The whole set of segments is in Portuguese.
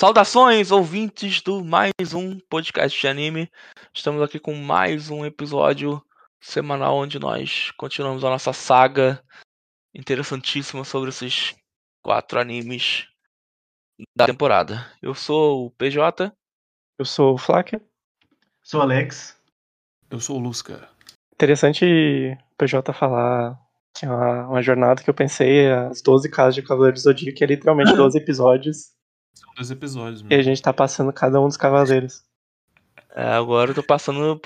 Saudações, ouvintes do mais um podcast de anime. Estamos aqui com mais um episódio semanal onde nós continuamos a nossa saga interessantíssima sobre esses quatro animes da temporada. Eu sou o PJ. Eu sou o Flacker. Sou o Alex. Eu sou o Lusca. Interessante o PJ falar que é uma, uma jornada que eu pensei, as 12 casas de Cavaleiros do Zodíaco, que é literalmente 12 episódios. São dois episódios E a mesmo. gente tá passando cada um dos cavaleiros. É, agora eu tô passando.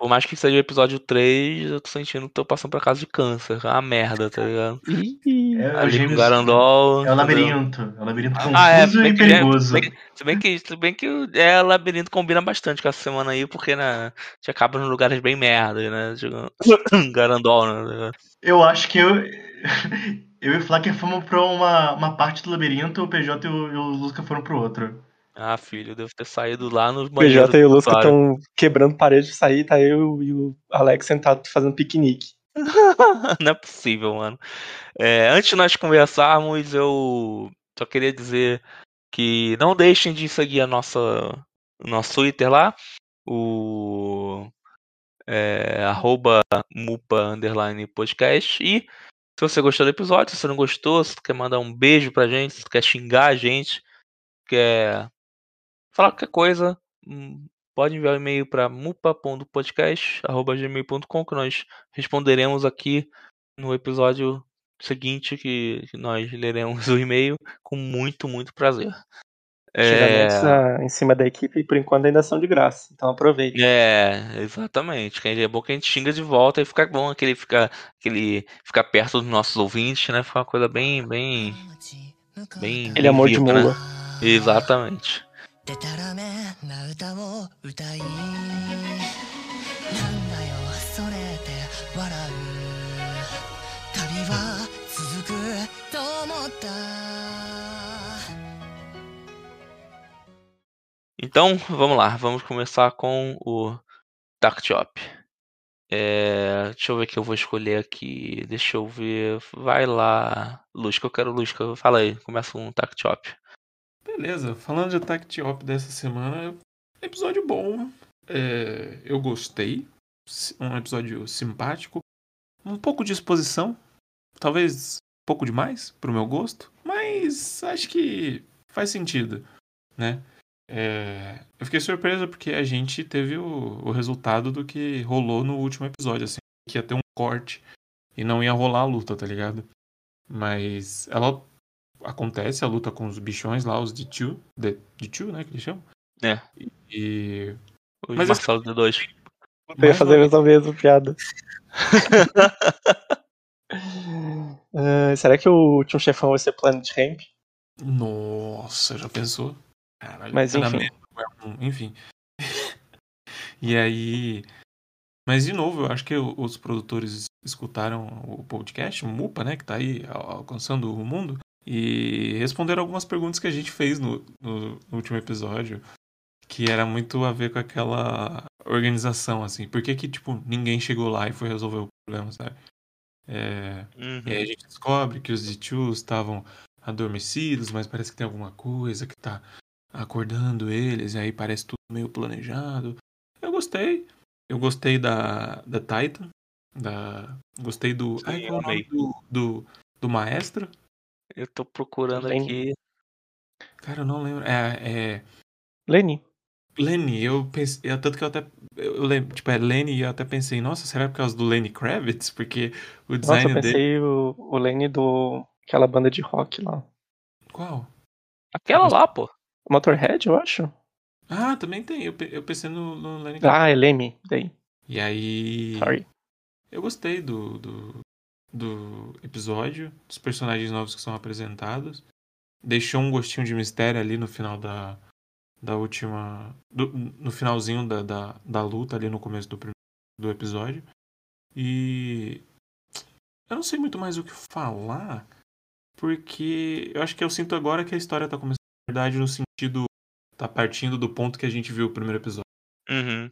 Por mais que seja o episódio 3, eu tô sentindo que tô passando pra casa de câncer. É uma merda, tá ligado? Ih, É, o Ali Gêmeos- Garandol. É o entendeu? labirinto. É o labirinto confuso Ah, é, se e bem que, perigoso. se bem, se bem que, se bem que o é, labirinto combina bastante com essa semana aí, porque né, a gente acaba em lugares bem merda, né? Tipo, Garandol, né? Eu acho que eu. Eu e o Flacker fomos pra uma, uma parte do labirinto, o PJ e o, e o Lusca foram pro outro. Ah, filho, eu devo ter saído lá nos o banheiros. PJ e o Lusca estão quebrando parede de sair, tá eu e o Alex sentado fazendo piquenique. Não é possível, mano. É, antes de nós conversarmos, eu só queria dizer que não deixem de seguir a nossa, o nosso Twitter lá, o é, arroba mupa podcast. E se você gostou do episódio, se você não gostou, se você quer mandar um beijo pra gente, se você quer xingar a gente, quer falar qualquer coisa, hum, pode enviar um e-mail para mupa.podcast.gmail.com que nós responderemos aqui no episódio seguinte que, que nós leremos o e-mail com muito, muito prazer. Xingamentos É, na- em cima da equipe, por enquanto ainda são de graça. Então aproveite. é, exatamente. É bom que a gente xinga de volta e fica bom aquele fica, aquele ficar perto dos nossos ouvintes, né? Fica uma coisa bem, bem, bem. Ele é amor de né? mula. Exatamente. でたらめな歌を歌いなんだよそれって笑う旅は続くと思った Então, vamos lá, vamos começar com o Dark Chop. É, deixa eu ver o que eu vou escolher aqui. Deixa eu ver. Vai lá, Lusca, eu quero Lusca. Fala aí, começa um Dark Chop. Beleza, falando de Attack Top dessa semana, episódio bom. É, eu gostei. Um episódio simpático. Um pouco de exposição. Talvez um pouco demais pro meu gosto. Mas acho que faz sentido, né? É, eu fiquei surpreso porque a gente teve o, o resultado do que rolou no último episódio, assim. Que ia ter um corte e não ia rolar a luta, tá ligado? Mas ela acontece a luta com os bichões lá, os D2, D- D2, né, que eles chamam. É. E... O Mas Marcelo D2. Eu ia fazer a mesma mesma piada. Ah, será que o último chefão vai ser Planet Ramp? Nossa, já pensou? Caralho, Mas era enfim. mesmo, é enfim. e aí... Mas, de novo, eu acho que os produtores escutaram o podcast, o MUPA, né, que tá aí al- alcançando o mundo, e responderam algumas perguntas que a gente fez no, no- no último episódio, que era muito a ver com aquela organização, assim. Por que que, tipo, ninguém chegou lá e foi resolver o problema, sabe? É... Uhum. E aí a gente descobre que os D2 estavam adormecidos, mas parece que tem alguma coisa que tá acordando eles, e aí parece tudo meio planejado. Eu gostei. Eu gostei da, da Titan. Da, gostei do. Sim, ai, qual é o nome amei. do, do, do maestro? Eu tô procurando Lenny. aqui. Cara, eu não lembro. É. é Lenny. Lenny, eu pensei. eu- Tanto que eu até. Eu, eu lembro, tipo, é Lenny e eu até pensei, nossa, será por causa do Lenny Kravitz? Porque o Nossa, design eu dele. pensei o, o Lenny do. aquela banda de rock lá. Qual? Aquela lá, pô. Motorhead, eu acho. Ah, também tem. Eu, eu pensei no, no Lenny Ah, é Lemmy. Daí. E aí. Sorry. Eu gostei do, do, do episódio, dos personagens novos que são apresentados. Deixou um gostinho de mistério ali no final da, da última. do- no finalzinho da, da, da luta, ali no começo do, do episódio. E. Eu não sei muito mais o que falar, porque eu acho que eu sinto agora que a história tá começando de verdade no sentido. tá partindo do ponto que a gente viu o primeiro episódio. Uhum.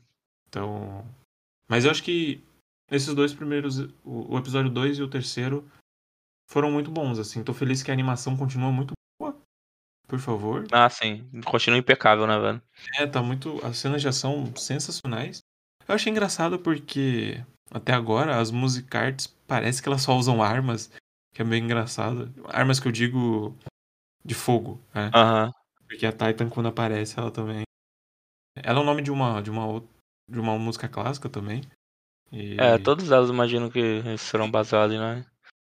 Então. Mas eu acho que esses dois primeiros. O, o episódio 2 e o terceiro foram muito bons, assim. Tô feliz que a animação continua muito boa. por favor. Ah, sim. Continua impecável, né, velho? É, tá muito. As cenas já são sensacionais. Eu achei engraçado porque até agora as music arts parece que elas só usam armas, que é meio engraçado. Armas que eu digo de fogo, né? Aham. Porque a Titan quando aparece, ela também. Ela é o nome de uma de uma de uma música clássica também. E- É, todas elas imagino que serão baseadas, né?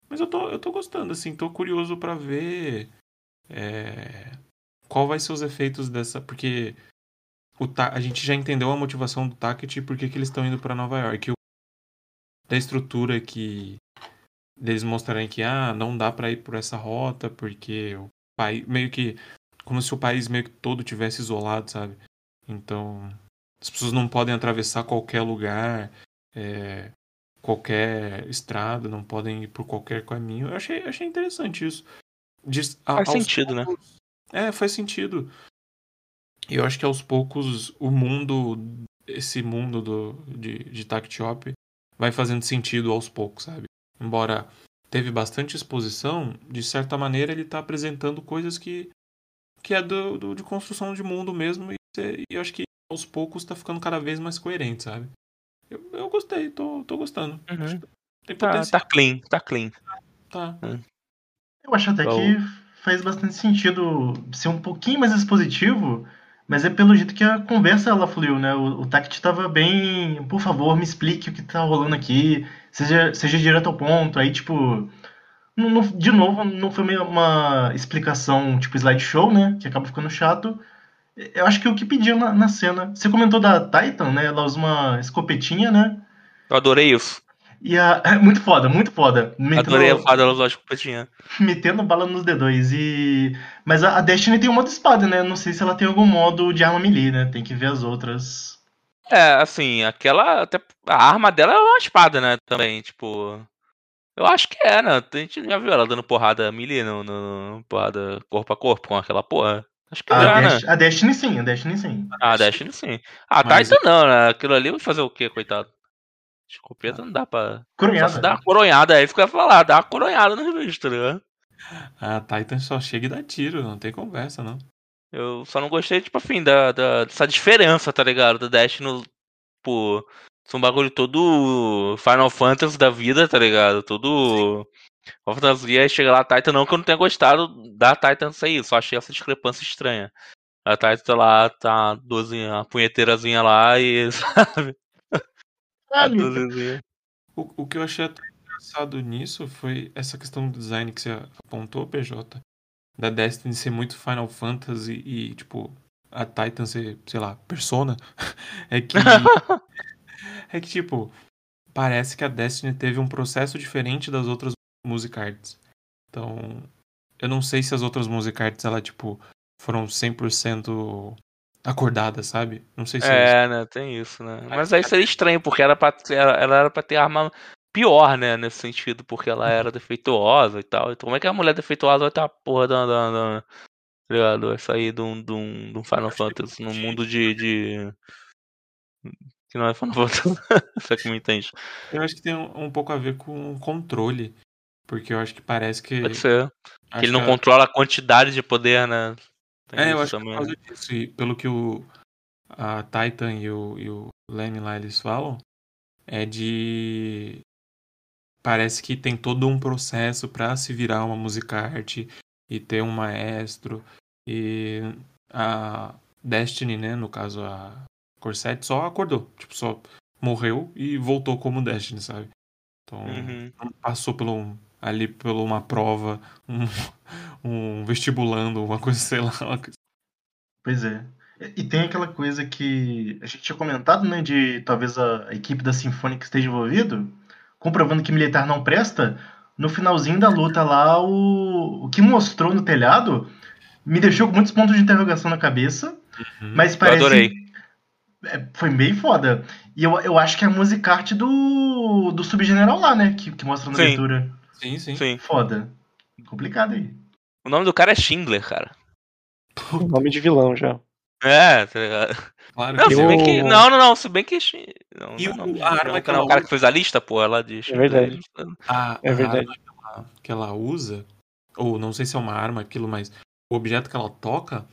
Mas eu tô, eu tô gostando, assim, tô curioso pra ver é, qual vai ser os efeitos dessa. Porque o Ta- a gente já entendeu a motivação do Taket e por que, que eles estão indo pra Nova York. O- da estrutura que deles mostrarem que ah, não dá pra ir por essa rota, porque o país. meio que. Como se o país meio que todo tivesse isolado, sabe? Então. As pessoas não podem atravessar qualquer lugar. É, qualquer estrada, não podem ir por qualquer caminho. Eu achei, achei interessante isso. Diz- Faz sentido, né? poucos- É, faz sentido. E eu acho que aos poucos o mundo, esse mundo do, de, de Tact Shop vai fazendo sentido aos poucos, sabe? Embora teve bastante exposição, de certa maneira ele tá apresentando coisas que, que é do, do- de construção de mundo mesmo. E, e eu acho que aos poucos tá ficando cada vez mais coerente, sabe? Eu, eu gostei, tô, tô gostando. Uhum. Tem Tá, tá clean, tá clean. Tá. Eu acho até Então- que faz bastante sentido ser um pouquinho mais expositivo, mas é pelo jeito que a conversa ela fluiu, né? O, o Tact tava bem, por favor, me explique o que tá rolando aqui, seja, seja direto ao ponto. Aí, tipo, não- não- de novo, não foi meio uma explicação tipo slideshow, né? Que acaba ficando chato. Eu acho que é o que pediam na, na cena. Você comentou da Titan, né? Ela usa uma escopetinha, né? Eu adorei isso. E a. Muito foda, muito foda. Metendo- Adorei a fada das lojas completinha. metendo bala nos D2. E... Mas a a Destiny tem um modo espada, né? Não sei se ela tem algum modo de arma melee, né? Tem que ver as outras. É, assim, aquela. Até, a arma dela é uma espada, né? Também, tipo. Eu acho que é, né? A gente já viu ela dando porrada melee, no, no, no- porrada corpo a corpo com aquela porra. Acho que A, já, né? Dest- a Destiny sim, a Destiny sim. Ah, Destiny sim. Ah, Mas- Titan não, né? Aquilo ali vai fazer o quê, coitado? Escopeta não dá pra. Só se Coronhada. dá uma coronhada, aí fica falar, dá uma coronhada no bicho, tá ligado? A Titan só chega e dá tiro, não tem conversa, não. Eu só não gostei, tipo, assim, da, da, dessa diferença, tá ligado? Da Destiny, tipo, ser um bagulho todo Final Fantasy da vida, tá ligado? Todo Final Fantasy, aí chega lá a Titan, não que eu não tenha gostado da Titan sair, só achei essa discrepância estranha. A Titan tá lá, tá dozinha, a punheteirazinha lá e, sabe? O, o que eu achei até engraçado nisso foi essa questão do design que você apontou, PJ. Da Destiny ser muito Final Fantasy e, tipo, a Titan ser, sei lá, Persona. É que. é que, tipo, parece que a Destiny teve um processo diferente das outras music arts. Então, eu não sei se as outras music arts, ela, tipo, foram 100% acordadas, sabe? Não sei se É, né? Tem isso, né? Mas aí seria estranho, porque era pra ter, ela era pra ter arma pior, né? Nesse sentido, porque ela era defeituosa e tal. Então como é que a mulher defeituosa vai ter a porra da. da, da tá ligado? Vai sair de um, de um, de um Final Fantasy num mundo de. de... Que não é Final Fantasy. Você que me entende. Eu acho que tem um, um pouco a ver com controle. Porque eu acho que parece que. Pode ser. Que ele não a- controla a quantidade de poder, né? Tem É, eu acho que por também. causa disso. E pelo que o, a Titan e o, e o Lenny lá eles falam, é de. Parece que tem todo um processo pra se virar uma musicarte e ter um maestro. E a Destiny, né, no caso a Corset, só acordou. Tipo, só morreu e voltou como Destiny, sabe? Então, Uhum. passou pelo, ali por uma prova, um, um vestibulando, uma coisa, sei lá. Uma coisa. Pois é. E tem aquela coisa que a gente tinha comentado, né? De talvez a equipe da Sinfônica esteja envolvido, comprovando que militar não presta. No finalzinho da luta lá, o, o que mostrou no telhado me deixou com muitos pontos de interrogação na cabeça. Mas parece. adorei. É, foi bem foda. E eu, eu acho que é a musicarte do, do subgeneral lá, né? Que, que mostra na Sim. abertura. Sim, sim. Sim. Foda. Complicado aí. O nome do cara é Schindler, cara. O nome de vilão já. É, tá ligado? Claro Não, que se Eu- bem que. Não, não, não. Se bem que. Não, E não, o- não, a arma não, que não, ela o cara que fez a lista, pô, é lá de. verdade. a, É a verdade. arma que ela, que ela usa, ou não sei se é uma arma aquilo, mas o objeto que ela toca,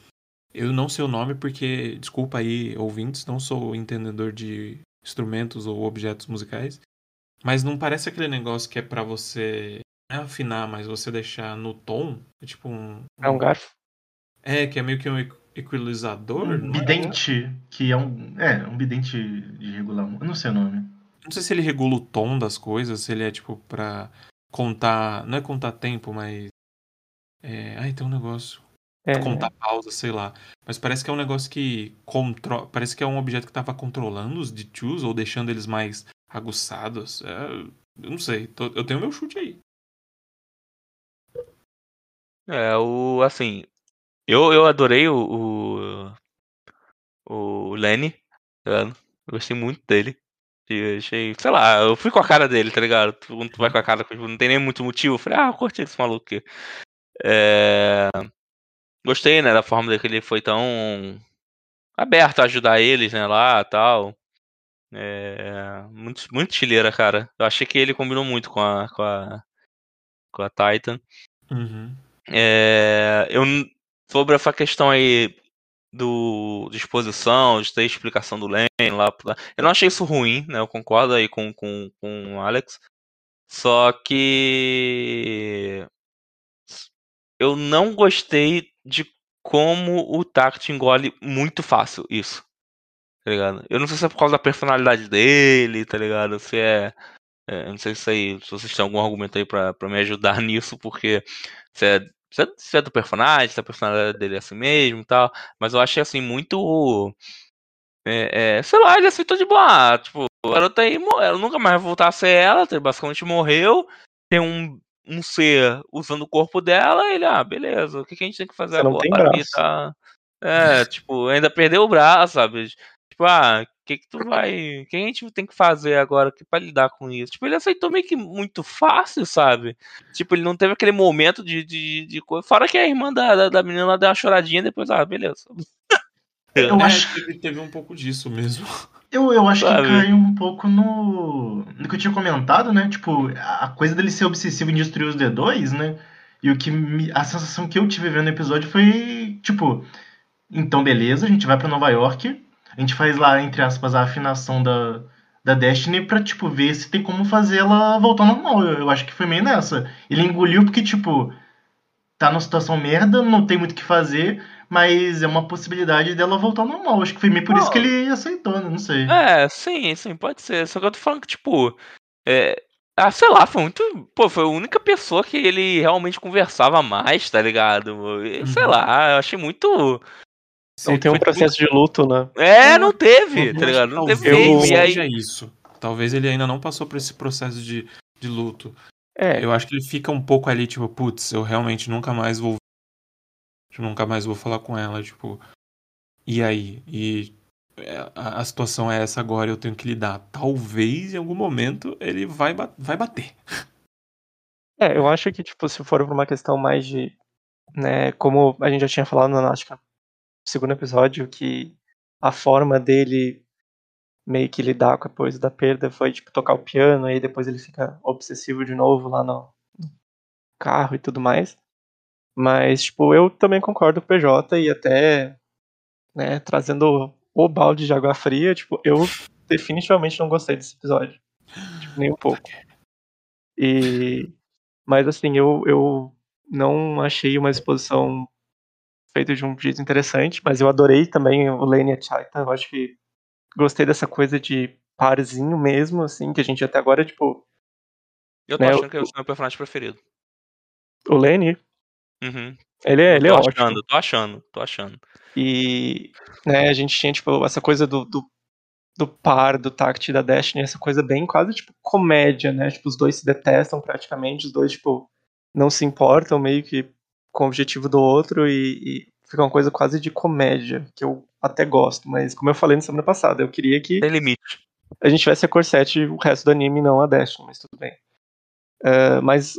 eu não sei o nome porque, desculpa aí, ouvintes, não sou entendedor de instrumentos ou objetos musicais, mas não parece aquele negócio que é pra você não é afinar, mas você deixar no tom, é tipo um... É um garfo. É, que é meio que um equ- equalizador, Um é? bidente, que é um. É, um bidente de regular. Eu não sei o nome. Não sei se ele regula o tom das coisas, se ele é tipo pra contar. Não é contar tempo, mas. É. Ai, tem um negócio. É, Contar pausa, sei lá. Mas parece que é um negócio que controla. Parece que é um objeto que tava controlando os D2s ou deixando eles mais aguçados. É, Eu não sei. tô- Eu tenho meu chute aí. É, o. Assim. Eu, eu adorei o. O, o Lenny, tá gostei muito dele. E achei. Sei lá, eu fui com a cara dele, tá ligado? Quando tu vai com a cara, tipo, não tem nem muito motivo. Eu falei, ah, eu curti esse maluco aqui. É. Gostei, né, da forma que ele foi tão aberto a ajudar eles, né, lá tal. É, muito, muito chileira, cara. Eu achei que ele combinou muito com a, com a, com a Titan. Uhum. É, eu, sobre essa questão aí do, de exposição, de ter explicação do Len lá. Eu não achei isso ruim, né? Eu concordo aí com, com, com o Alex. Só que eu não gostei de como o Tact engole muito fácil isso. Tá ligado? Eu não sei se é por causa da personalidade dele, tá ligado? Se é. é, eu não sei se, aí, se vocês têm algum argumento aí pra, pra me ajudar nisso, porque se é, se, é, se é do personagem, se a personalidade dele é assim mesmo e tal. Mas eu achei assim muito. É, é, sei lá, ele aceitou de boa. Tipo, a garota aí, ela nunca mais vai voltar a ser ela, ele basicamente morreu. Tem um, um ser usando o corpo dela, ele, ah, beleza, o que, que a gente tem que fazer Você não agora? tem aqui, braço. tá? É, tipo, ainda perdeu o braço, sabe? Tipo, ah, o que que tu vai. O que a gente tem que fazer agora aqui pra lidar com isso? Tipo, ele aceitou meio que muito fácil, sabe? Tipo, ele não teve aquele momento de, de, de coisa. Fora que a irmã da, da, da menina lá deu uma choradinha depois, ah, beleza. Eu É, acho teve, teve um pouco disso mesmo. Eu, eu acho Sabe? que caiu um pouco no, no que eu tinha comentado, né? Tipo, a coisa dele ser obsessivo em destruir os D2, né? E o que me- a sensação que eu tive vendo o episódio foi, tipo, então beleza, a gente vai pra Nova York, a gente faz lá, entre aspas, a afinação da, da Destiny pra, tipo, ver se tem como fazer ela voltar ao normal. Eu, eu acho que foi meio nessa. Ele engoliu porque, tipo, tá numa situação merda, não tem muito o que fazer, mas é uma possibilidade dela voltar ao normal. Acho que foi meio por isso que ele aceitou, né? Não sei. É, sim, sim, pode ser. Só que eu tô falando que, tipo. É, ah, sei lá, foi muito. Pô, foi a única pessoa que ele realmente conversava mais, tá ligado? Sei Uhum. lá, eu achei muito. Não tem um processo de luto, né? É, não teve, Eu tá ligado? Não teve talvez mesmo. E aí. seja isso. Talvez ele ainda não passou por esse processo de, de luto. É, Eu acho que ele fica um pouco ali, tipo, putz, eu realmente nunca mais vou. Eu nunca mais vou falar com ela, tipo. E aí? E é, a, a situação é essa agora, eu tenho que lidar. Talvez em algum momento ele vai, vai bater. É, eu acho que, tipo, se for por uma questão mais de, né, como a gente já tinha falado que no segundo episódio, que a forma dele meio que lidar com a coisa da perda foi, tipo, tocar o piano, e depois ele fica obsessivo de novo lá no, carro e tudo mais. Mas, tipo, eu também concordo com o PJ e até, né, trazendo o balde de água fria, tipo, eu definitivamente não gostei desse episódio. Tipo, nem um pouco. E mas assim, eu, eu não achei uma exposição feita de um jeito interessante, mas eu adorei também o Lane e a Chaita. Eu acho que gostei dessa coisa de parzinho mesmo, assim, que a gente até agora, tipo, Eu tô né, achando o- que é o meu personagem preferido. o Lane, Uhum. ele é, ele é tô ótimo. achando, tô achando, tô achando. E né, a gente tinha, tipo, essa coisa do, do, do par, do tact e da Destiny, essa coisa bem quase, tipo, comédia, né? Tipo, os dois se detestam praticamente, os dois, tipo, não se importam meio que com o objetivo do outro e, e fica uma coisa quase de comédia, que eu até gosto, mas como eu falei na semana passada, eu queria que Tem limite. a gente tivesse a Corset o resto do anime, não a Destiny, mas tudo bem. É, mas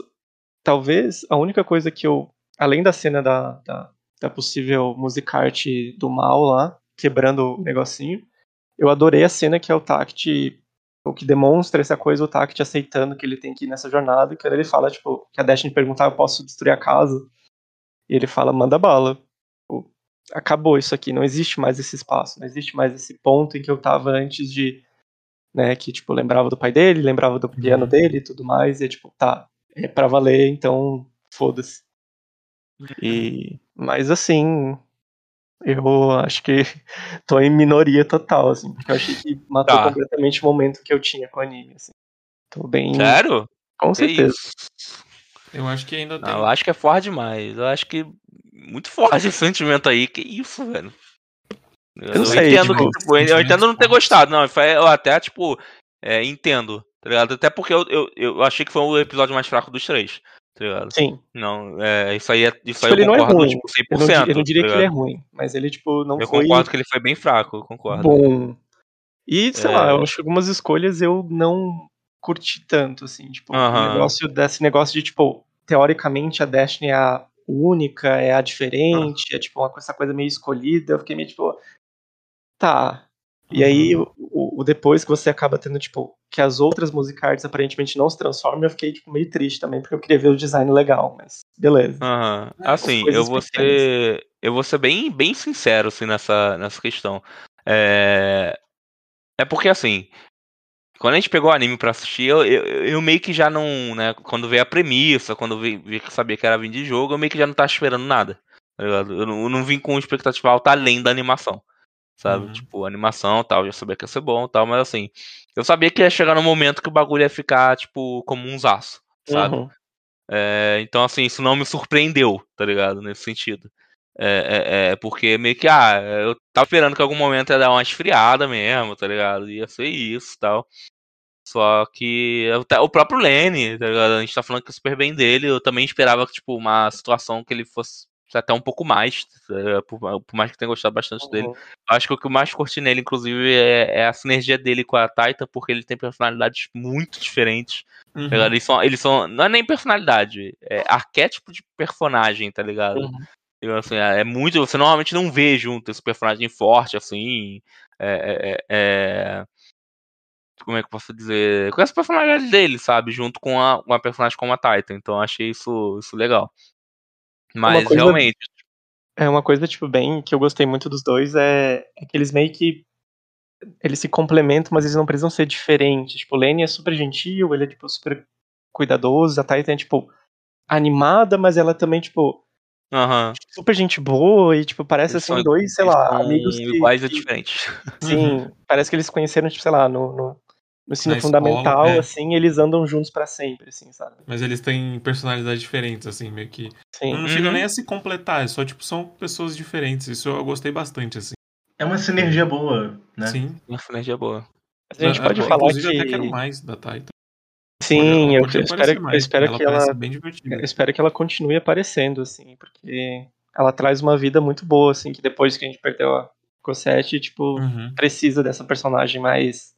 talvez a única coisa que eu, além da cena da, da, da possível musicarte do mal lá, quebrando o negocinho, eu adorei a cena que é o Tact, o que demonstra essa coisa, o Tact aceitando que ele tem que ir nessa jornada, que ele fala, tipo, que a Destiny perguntar, eu posso destruir a casa? E ele fala, manda bala. Tipo, acabou isso aqui, não existe mais esse espaço, não existe mais esse ponto em que eu tava antes de. Né, que, tipo, lembrava do pai dele, lembrava do piano Uhum. dele e tudo mais, e é tipo, tá, é pra valer, então foda-se. E. Mas assim. Eu acho que tô em minoria total, assim, porque eu achei que matou Tá. completamente o momento que eu tinha com o anime, assim. Tô bem. Sério? Com certeza. isso? Eu acho que ainda tem. Não, eu acho que é forte demais. Eu acho que. Muito forte esse sentimento aí. Que isso, velho. Eu, não sei, entendo tipo, que, tipo, eu- eu entendo não ter gostado. Não, foi- eu até, tipo, é, entendo, tá ligado? Até porque eu, eu, eu achei que foi o episódio mais fraco dos três, tá ligado? Sim. Não, é, isso aí, é, isso Tipo, aí ele eu não é concordo, ruim. tipo, 100%. Eu não, eu não diria tá que ele é ruim, mas ele, tipo, não Eu foi concordo que ele foi bem fraco, eu concordo. bom. E, sei É. lá, eu acho que algumas escolhas eu não curti tanto, assim, tipo, o Aham. negócio desse negócio de, tipo, teoricamente a Destiny é a única, é a diferente, é tipo uma, essa coisa meio escolhida, eu fiquei meio tipo, tá. E aí, Uhum. o, o- depois que você acaba tendo, tipo, que as outras musicards aparentemente não se transformam, eu fiquei, tipo, meio triste também, porque eu queria ver o design legal, mas beleza. É, Assim, eu vou ser. Eu vou ser bem, bem sincero assim, nessa, nessa questão. É... é porque assim. Quando a gente pegou o anime pra assistir, eu, eu, eu meio que já não. Né, quando veio a premissa, quando vi, vi que sabia que era vir de jogo, eu meio que já não tava esperando nada. Tá? Eu, não, eu não vim com expectativa alta além da animação. Sabe? Uhum. Tipo, animação e tal, já sabia que ia ser bom e tal, mas assim. Eu sabia que ia chegar no momento que o bagulho ia ficar, tipo, como um zaço. Sabe? Uhum. É, então, assim, isso não me surpreendeu, tá ligado? Nesse sentido. É, é, é, porque meio que, ah, eu tava esperando que em algum momento ia dar uma esfriada mesmo, tá ligado? Ia ser isso e tal. Só que o próprio Lenny, tá ligado? A gente tá falando que é super bem dele. Eu também esperava, tipo, uma situação que ele fosse até um pouco mais, é, por, por mais que tenha gostado bastante dele. Uhum. Eu Acho que o que eu mais curti nele, inclusive, é, é a sinergia dele com a Taita, porque ele tem personalidades muito diferentes. Uhum. Tá? Eles são, eles são. Não é nem personalidade, é arquétipo de personagem, tá ligado? Uhum. Então, assim, é muito. Você normalmente não vê junto esse personagem forte, assim. É, é, é- é- como é que eu posso dizer? Com essa personalidade dele, sabe? Junto com a, uma personagem como a Titan. Então eu achei isso, isso legal. Mas coisa- realmente. É uma coisa, tipo, bem que eu gostei muito dos dois é, é que eles meio que. Eles se complementam, mas eles não precisam ser diferentes. Tipo, o Lenny é super gentil, ele é, tipo, super cuidadoso. A Titan é, tipo, animada, mas ela também, tipo, Aham. super gente boa e, tipo, parece Eles assim, são- dois, sei lá, amigos que. iguais e diferentes. sim, parece que eles se conheceram, tipo, sei lá, no, no, no ensino Na escola, fundamental, é. assim, eles andam juntos pra sempre, assim, sabe? Mas eles têm personalidades diferentes, assim, meio que. Sim. Não chegam Uhum. nem a se completar, é só, tipo, são pessoas diferentes. Isso eu gostei bastante, assim. É uma sinergia boa, né? Sim. Uma sinergia boa. Mas a gente Eu- pode eu, falar Inclusive, que. eu até quero mais da Titan. Sim, Ela eu, espero, eu espero que ela. bem divertida. Eu espero que ela continue aparecendo, assim, porque ela traz uma vida muito boa, assim, que depois que a gente perdeu a Cosette, tipo, Uhum. precisa dessa personagem mais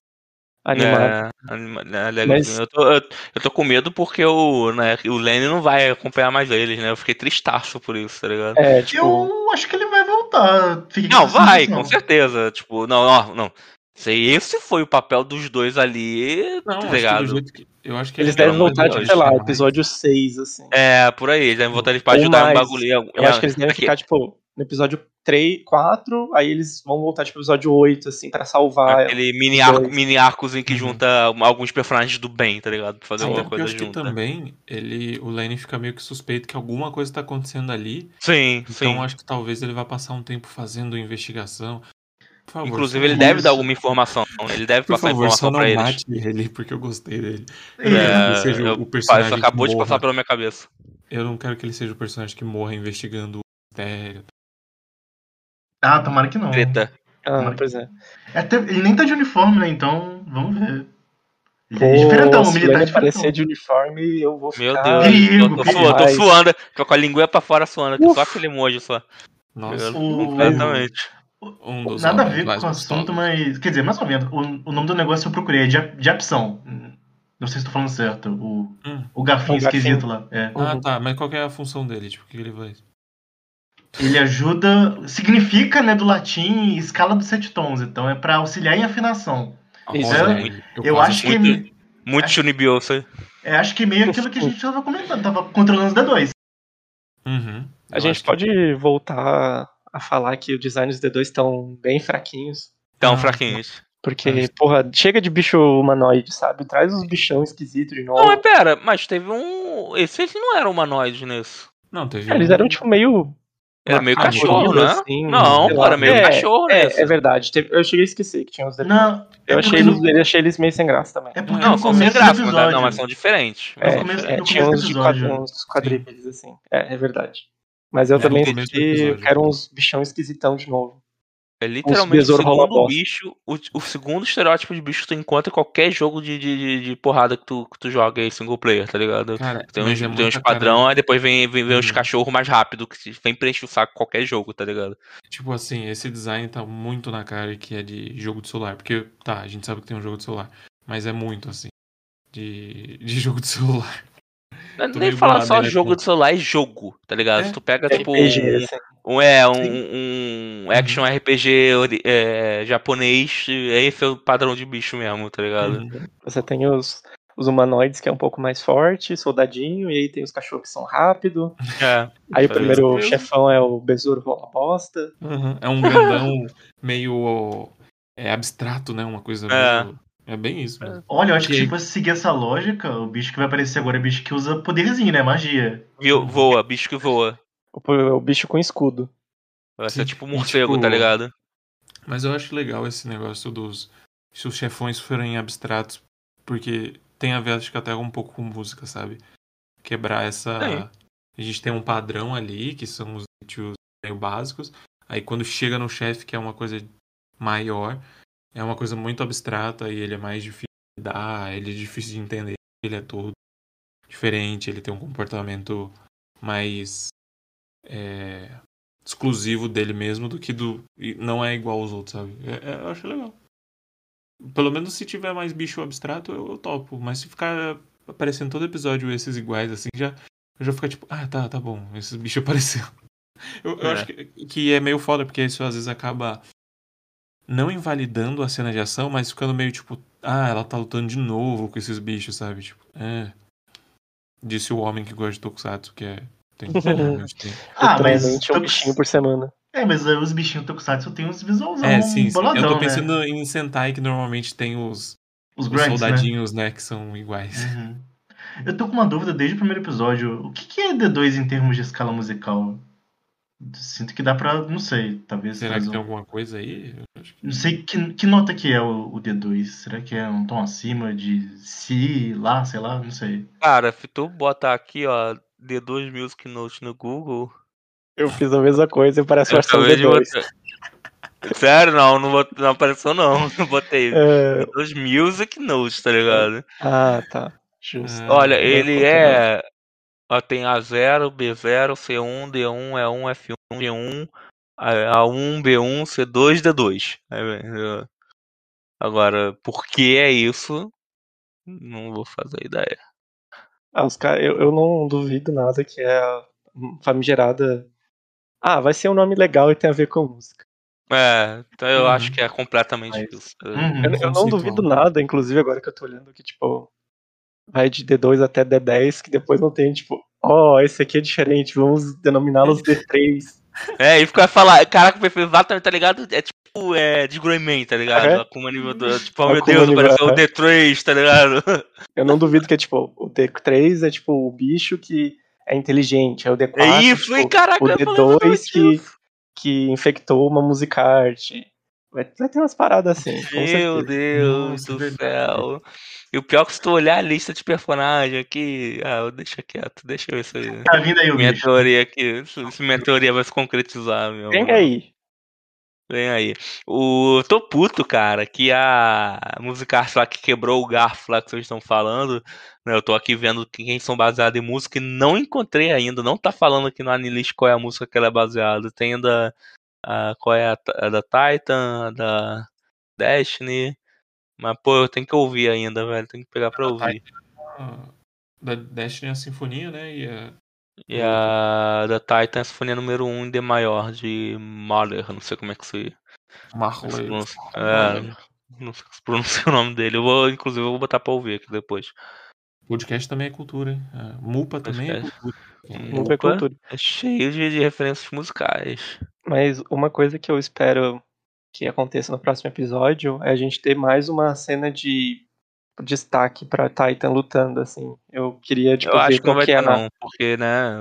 animada. É, anima- é. Mas- Eu, tô, eu, eu tô com medo porque o, né, o Lenny não vai acompanhar mais eles, né? Eu fiquei tristaço por isso, tá ligado? É, tipo, Eu acho que ele vai voltar. Não, vai, com certeza. Tipo, não, não. Se esse foi o papel dos dois ali, Não, tá acho que do ligado? jeito que. Eu acho que eles ele devem voltar, tipo, hoje, sei lá, mais. episódio 6, assim. É, por aí, eles devem botar eles pra Ou ajudar um mais. bagulho. em- Eu acho que eles devem aqui- ficar, tipo, no episódio 3, 4, aí eles vão voltar, tipo, episódio 8, assim, pra salvar. Aquele mini, arco, mini arcozinho que Uhum. junta alguns personagens do bem, tá ligado? Pra fazer Sim, alguma eu coisa acho que junta. também ele, o Lenny fica meio que suspeito que alguma coisa tá acontecendo ali. Sim, Então sim. acho que talvez ele vá passar um tempo fazendo investigação. Favor, Inclusive, ele deve dar alguma informação. Ele deve Por passar favor, só informação não pra eles. mate ele, porque eu gostei dele. Eu não quero que ele É, seja eu- o personagem Isso acabou de passar pela minha cabeça. Eu não quero que ele seja o personagem que morra investigando o mistério. Ah, tomara que não. Treta. Ah, pois é. Até, ele nem tá de uniforme, né? Então, vamos ver. Pô, é diferentão, se militar ele aparecer diferentão. de uniforme, eu vou Meu ficar... Deus. Perigo, eu tô, perigo. su- eu tô suando. Tô com a linguinha pra fora suando aqui. Só aquele emoji só. Nossa, O- Completamente. Um dos Nada a ver mais com o assunto, mas. Quer dizer, mais ou menos. O, o nome do negócio eu procurei, é Jap- Japson. Não sei se tô falando certo. O, Hum. o gafinho O gafinho. esquisito lá. É. Ah, tá. Mas qual que é a função dele? Tipo, o que ele faz? Ele ajuda. Significa, né, do latim, escala dos sete tons. Então é pra auxiliar em afinação. Isso. É, muito, Eu quase acho que. muito- Muito Shunibyo, isso aí. É, acho que meio aquilo que a gente tava comentando, tava controlando os D2. Uhum. A Eu gente acho que- pode voltar a falar que os designs dos D2 estão bem fraquinhos. Então, Ah, fraquinhos. Porque, Mas- porra, chega de bicho humanoide, sabe? Traz os bichão esquisitos de novo. Não, mas pera, mas teve um. Esses não eram humanoides nesse. Não, teve. É, Eles um- eram, tipo, meio. Era meio cachorro, né? assim, não, era meio É, cachorro nesse. É, é verdade. Teve- Eu cheguei a esquecer que tinha os D2. Não, é Eu achei, porque eles, eu achei eles meio sem graça também. É porque Não, são sem graça, mas, episódio. não, mas são diferentes. É, começo- é, no tinha uns, episódio. uns quadrípedes, assim. É, é verdade. Mas eu É, também senti, episódio. quero uns bichão esquisitão de novo. É literalmente o segundo bicho, o, o segundo estereótipo de bicho que tu encontra em qualquer jogo de, de, de- de porrada que tu, que tu joga aí single player, tá ligado? Cara, Tem uns, é tem uns padrão, cara- aí depois vem, vem, vem os Hum. cachorros mais rápido, que se- vem preencher o saco qualquer jogo, tá ligado? Tipo assim, esse design tá muito na cara que é de jogo de celular. Porque, tá, a gente sabe que tem um jogo de celular. Mas é muito assim. De, de jogo de celular. É nem falar só né, jogo de celular, é jogo, tá ligado? É. Se tu pega, tipo, RPG, um, assim. um, é, um, Uhum. um action RPG ori- é, japonês, esse é o padrão de bicho mesmo, tá ligado? Uhum. Você tem os, os humanoides, que é um pouco mais forte, soldadinho, e aí tem os cachorros que são rápidos. É. Aí o primeiro mesmo. chefão é o besouro rola bosta. Uhum. É um grandão meio é, abstrato, né? Uma coisa É. meio. É bem isso mesmo. Olha, eu acho que aí? se fosse seguir essa lógica, o bicho que vai aparecer agora é bicho que usa poderzinho, né? Magia. Viu? Voa, bicho que voa. O, o bicho com escudo. Vai ser Sim. tipo morcego, tipo, tá ligado? Mas eu acho legal esse negócio dos. Se os chefões forem abstratos, porque tem a ver, acho que até um pouco com música, sabe? Quebrar essa. Tem. A gente tem um padrão ali, que são os tios meio básicos. Aí quando chega no chefe, que é uma coisa maior, é uma coisa muito abstrata e ele é mais difícil de dar, ele é difícil de entender. Ele é todo diferente, ele tem um comportamento mais é, exclusivo dele mesmo do que do. Não é igual aos outros, sabe? É- é- eu acho legal. Pelo menos se tiver mais bicho abstrato, eu, eu topo. Mas se ficar aparecendo todo episódio esses iguais, assim, já. Eu já fico tipo, ah, tá, tá bom, esses bichos apareceram. Eu, eu É. acho que, que é meio foda, porque isso às vezes acaba não invalidando a cena de ação, mas ficando meio tipo, ah, ela tá lutando de novo com esses bichos, sabe? Tipo, é. Disse o homem que gosta de Tokusatsu, que é. Tem, tem. Ah, mas. Um Tokus- bichinho por semana. É, mas os bichinhos Tokusatsu tem uns visualzão É, sim, sim. boladão, Eu tô né? pensando em Sentai, que normalmente tem os, Os os grunts, né? soldadinhos, né? que são iguais. Uhum. Eu tô com uma dúvida desde o primeiro episódio. O que, que é D2 em termos de escala musical? Sinto que dá pra. Não sei, talvez. Será fazer que um- tem alguma coisa aí? Eu acho que- Não sei que, que nota que é o, o D2. Será que é um tom acima de Si, lá, sei lá, não sei. Cara, se tu botar aqui, ó, D2 Music Note no Google. Eu fiz a mesma coisa e parece uma versão acabei de D2. botar- Sério, não, não, bot- não apareceu não. Não botei. É, D2 Music Note, tá ligado? Ah, tá. Justo. Ah, Olha, eu ele vou é. Ó, tem A0, B0, C1, D1, E1, F1, G1, A1, B1, C2, D2. Aí vem, eu- Agora, por que é isso? Não vou fazer ideia. Ah, os caras, eu, eu não duvido nada que é a famigerada. Ah, vai ser um nome legal e tem a ver com música. É, então eu Uhum. acho que é completamente Mas- isso. Uhum. Eu, eu não duvido nada, inclusive agora que eu tô olhando que, tipo, vai de D2 até D10, que depois não tem, tipo, ó, esse aqui é diferente, vamos denominá-los D3. É, e fica falar, caraca, o perfil exatamente, tá ligado? É tipo, é de Greyman, tá ligado? Aham. Akuma nível do, tipo, oh Akuma meu Deus, nível, apareceu o aham. D3, tá ligado? Eu não duvido que é, tipo, o D3 é, tipo, o bicho que é inteligente, aí o D4 É isso, tipo, caraca, o eu falei D2 exatamente que, que infectou uma musicarte. Vai, vai ter umas paradas assim, Meu. Deus Nossa, do verdade. céu. E o pior é que se tu olhar a lista de personagem aqui. Ah, deixa quieto, deixa eu ver se Tá vindo aí o minha bicho. teoria aqui. Se minha teoria vai se concretizar, meu. Vem aí. Vem aí. O tô puto, cara, que a música lá que quebrou o garfo lá que vocês estão falando. Né, eu tô aqui vendo quem são baseados em música e não encontrei ainda. Não tá falando aqui no Anilist qual é a música que ela é baseada. Tem a da. A- qual é a, a da Titan, a da Destiny. Mas, pô, eu tenho que ouvir ainda, velho. Tenho que pegar pra ouvir. Ah, Da Destiny a Sinfonia, né? E a... E a da Titan é a Sinfonia número 1 em D maior, de Mahler. Não sei como é que se. se Marley. pronuncia. É, não sei se pronuncia o nome dele. Eu vou, inclusive, eu vou botar pra ouvir aqui depois. Podcast também é cultura, hein? A Mupa também é Podcast. cultura. Mupa é cultura. É cheio de, de referências musicais. Mas uma coisa que eu espero que aconteça no próximo episódio é a gente ter mais uma cena de destaque pra Titan lutando, assim. Eu queria, tipo, eu ver acho que não vai é ter, na- não, porque, né,